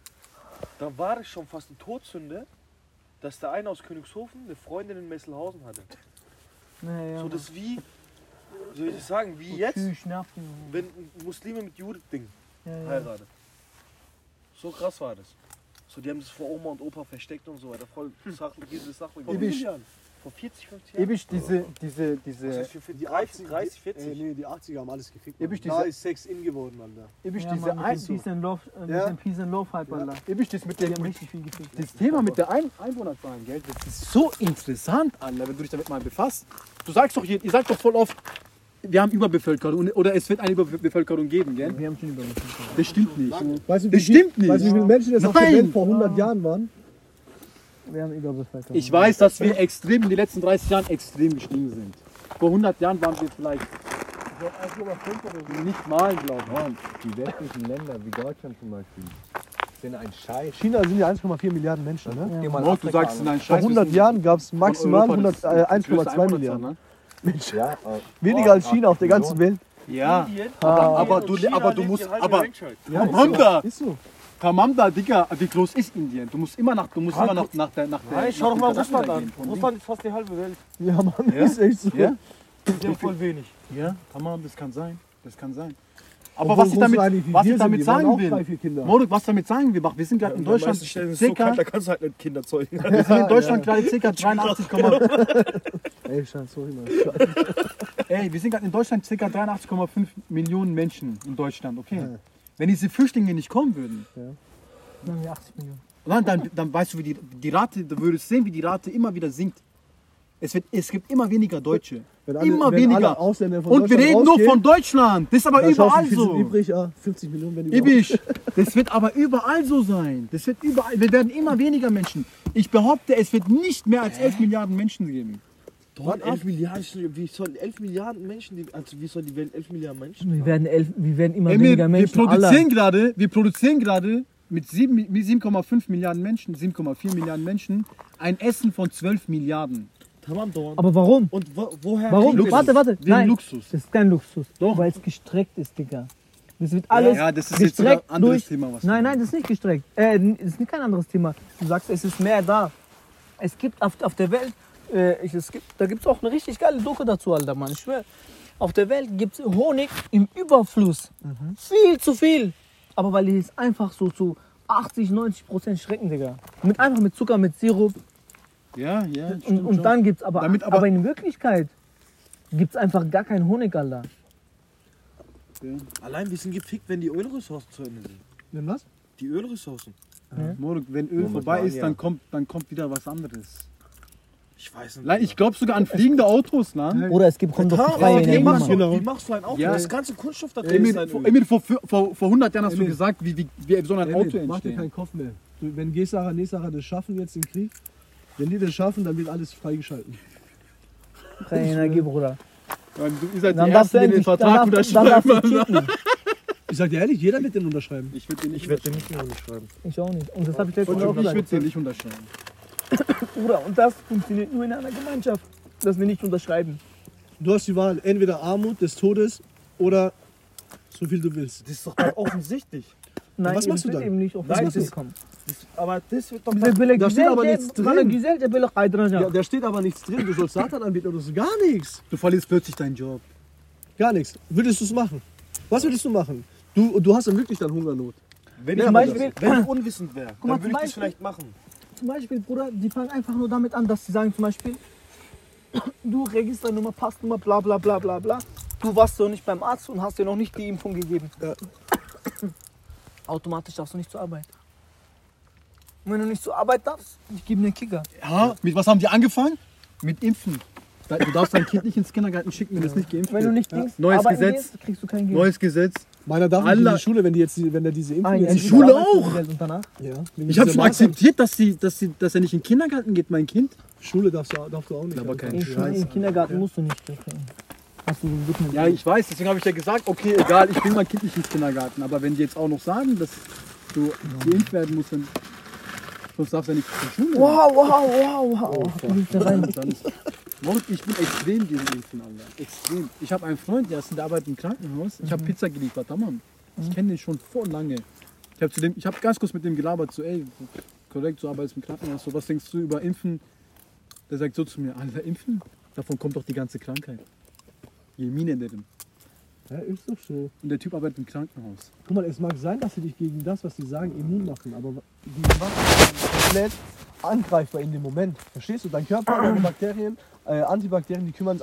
Dann war es schon fast eine Todsünde, dass der eine aus Königshofen eine Freundin in Messelhausen hatte. Ja, ja, So das wie, soll ich das sagen, wie jetzt, wenn Muslime mit Juden-Ding Ja, ja. So krass war das. So, die haben das vor Oma und Opa versteckt und so weiter. Voll sachlich, diese Sache. Vor wie vielen Jahren? Vor 40, 50 Jahren? Ewig diese, diese, diese, für 40, 30, 30, 40? Ey, nee, die 80er haben alles gefickt. Ewig Mann. Da diese- ist Sex in geworden, Alter. ewig Ja, diese Mann, Peace and Love, äh, Ja. mit dem Peace and Love Hype, Alter. ewig das mit Die haben mit, richtig viel gefickt. das Thema mit der ein Einwohnerzahlen, gell? Das ist so interessant, Alter, wenn du dich damit mal befasst. Du sagst doch, je- ihr sagt doch voll oft, wir haben Überbevölkerung oder es wird eine Überbevölkerung geben, gell? Wir haben schon über Das stimmt nicht. Weißt du, Das stimmt nicht. Weißt du, wie viele Menschen jetzt auf der. Welt vor 100 Jahren waren? Wir haben Überbevölkerung. Ich weiß, dass wir extrem in den letzten 30 Jahren extrem gestiegen sind. Vor 100 Jahren waren wir vielleicht nicht mal, glaube ich. Die westlichen Länder wie Deutschland zum Beispiel sind ein Scheiß. China sind ja 1,4 Milliarden Menschen, ne? Ja. Afrika du sagst, an. nein, Vor Scheiße. 100 Jahren gab es maximal Europa 100, das- äh, das größte 1,2 Einwohnerzahl, Milliarden. ne? Menschen. Ja, äh, Weniger als China auf der ganzen Welt. Ja. Aber, Indien aber, du, China aber du musst, aber so. Kamanda, Digga, wie groß ist Indien? Du musst immer nach, du musst immer nach, nach der, nach der. Nein, nach schau doch mal Russland an. Russland ist fast die halbe Welt. Ja, Mann, Ja? ist echt so. Ja? Voll wenig. Ja, Tamam, das kann sein. Das kann sein. Aber Obwohl was ich damit, was ich damit sagen will. Moruk, was damit sagen will, wir sind gerade in Deutschland circa, da kannst du halt nicht Kinder zeugen. wir sind in Deutschland gerade circa 83, Ey, sorry, Mann. ey, wir sind gerade in Deutschland circa 83,5 Millionen Menschen in Deutschland, okay? Wenn diese Flüchtlinge nicht kommen würden, Dann haben wir 80 Millionen. dann, dann, dann weißt du, wie die, die Rate, du würdest sehen, wie die Rate immer wieder sinkt. Es, wird, es gibt immer weniger Deutsche. Wenn alle- immer wenn weniger. alle Ausländer von Und wir reden nur von Deutschland. Das ist aber überall so. übrig, ja, 50 Millionen, wenn die Ibisch, das wird aber überall so sein. Das wird überall, wir werden immer weniger Menschen. Ich behaupte, es wird nicht mehr als 11 Milliarden Menschen geben. Mann, 11 Milliarden, wie soll 11 Milliarden Menschen, die, also wie soll die Welt 11 Milliarden Menschen Wir werden, elf, wir werden immer Emil, weniger wir Menschen. produzieren aller. gerade, wir produzieren gerade mit sieben- mit 7,5 Milliarden Menschen, 7,4 Milliarden Menschen, ein Essen von 12 Milliarden. Aber warum? Und wo, woher Warum? wir Warte, das? warte. Wegen Nein, Luxus. das ist kein Luxus. Doch. Weil es gestreckt ist, Digga. Das wird alles ja, das ist jetzt ein anderes durch... Thema. Was Nein, nein, das ist nicht gestreckt. Äh, das ist nicht kein anderes Thema. Du sagst, es ist mehr da. Es gibt auf, auf der Welt, äh, ich, es gibt, da gibt es auch eine richtig geile Doku dazu, Alter, Mann. Ich schwör. Auf der Welt gibt es Honig im Überfluss. Viel zu viel. Aber weil die es einfach so zu 80, 90 Prozent schrecken, Digga. Mit, einfach mit Zucker, mit Sirup. Ja, ja. Und, und dann gibt es aber, aber, aber- in Wirklichkeit gibt es einfach gar keinen Honig, Alter. Allein wir sind gefickt, wenn die Ölressourcen zu Ende sind. Wenn was? Die Ölressourcen. Moruk, wenn Öl Momentan vorbei ist, ja. dann kommt, dann kommt wieder was anderes. Ich weiß nicht. Nein, Ich glaube sogar an fliegende Autos, ne? Oder es gibt kommt doch Total, freie aber wie, machst du, Genau. wie machst du ein Auto? Ja. Das ganze Kunststoff da drin ist Emil, ein vor. Emil, vor, vor, vor 100 Jahren hast du Emil. gesagt, wie, wie, wie soll ein Auto Emil, mach dir keinen Kopf mehr. Du, wenn Gesara, Nesara das schaffen jetzt den Krieg, wenn die das schaffen, dann wird alles freigeschalten. Freie Energie, Bruder. Dann, du, ihr seid Dann die Ersten, den dann Vertrag darfst, dann darfst unterschreiben. Ich sag dir ehrlich, jeder wird den unterschreiben. Ich würde den Ich werde den nicht mehr unterschreiben. Ich auch nicht. Und das habe ich letztens auch unterschreiben. Ich gesagt. würde den nicht unterschreiben. Bruder, und das funktioniert nur in einer Gemeinschaft, dass wir nicht unterschreiben. Du hast die Wahl, entweder Armut des Todes oder so viel du willst. Das ist doch dann offensichtlich. Nein, was machst du dann? Eben nicht auf Nein, das das- kommen. Aber das wird doch Bize böyle Da steht aber nichts drin. de böyle kaydıracağım. Ja, da steht aber nichts drin. Du sollst Satan anbieten oder so. Gar nichts. Du verlierst plötzlich deinen Job. Gar nichts. Würdest du es machen? Was würdest du machen? Du, du hast dann wirklich dann Hungernot. Wenn Ja, ich, das- wenn ich unwissend wäre, dann würde ich zum das vielleicht machen. Zum Beispiel, Bruder, die fangen einfach nur damit an, dass sie sagen zum Beispiel, du Registernummer, Passnummer, bla bla bla bla bla. Du warst noch nicht beim Arzt und hast dir noch nicht die Impfung gegeben. Ja. Automatisch darfst du nicht zur Arbeit. Und wenn du nicht zur Arbeit darfst, ich gebe dir einen Kicker. Ja, mit was haben die angefangen? Mit Impfen. Du darfst dein Kind nicht ins Kindergarten schicken, wenn es nicht geimpft Wenn du wird. nicht Dings Neues Gesetz. gehst, kriegst du kein Geld. Neues Gesetz. Meiner darf nicht in die Schule, wenn, die jetzt, wenn er diese Impfung Ah, ja, jetzt die Schule auch. Und danach? Ja, Ich habe schon akzeptiert, dass, sie, dass, sie, dass er nicht in den Kindergarten geht, mein Kind. Schule darfst du, darfst du auch nicht. Aber kein In, Schule, Im Kindergarten musst du nicht kriegen. Hast du Rhythmen. Ja, ich weiß, deswegen habe ich ja gesagt, okay, egal, ich bringe mein Kind nicht ins Kindergarten. Aber wenn die jetzt auch noch sagen, dass du geimpft werden musst, dann sonst darfst du ja nicht zur Schule. Wow, wow, wow, wow. Ist, Morgen, ich bin extrem gegen Impfen, Alter. Extrem. Ich habe einen Freund, der ist in der Arbeit im Krankenhaus. Ich habe Pizza geliefert, Mann. Ich kenne den schon vor lange. Ich habe dem, ich habe ganz kurz mit dem gelabert, so, ey, korrekt, du arbeitest im Krankenhaus, so, was denkst du über Impfen? Der sagt so zu mir, Alter, Impfen? Davon kommt doch die ganze Krankheit. Jemine dedim. Ja, ist doch so. Und der Typ arbeitet im Krankenhaus. Guck mal, es mag sein, dass sie dich gegen das, was sie sagen, immun machen, aber gegen was komplett angreifbar in dem Moment. Verstehst du? Dein Körper, deine Bakterien, äh, Antibakterien, die kümmern sich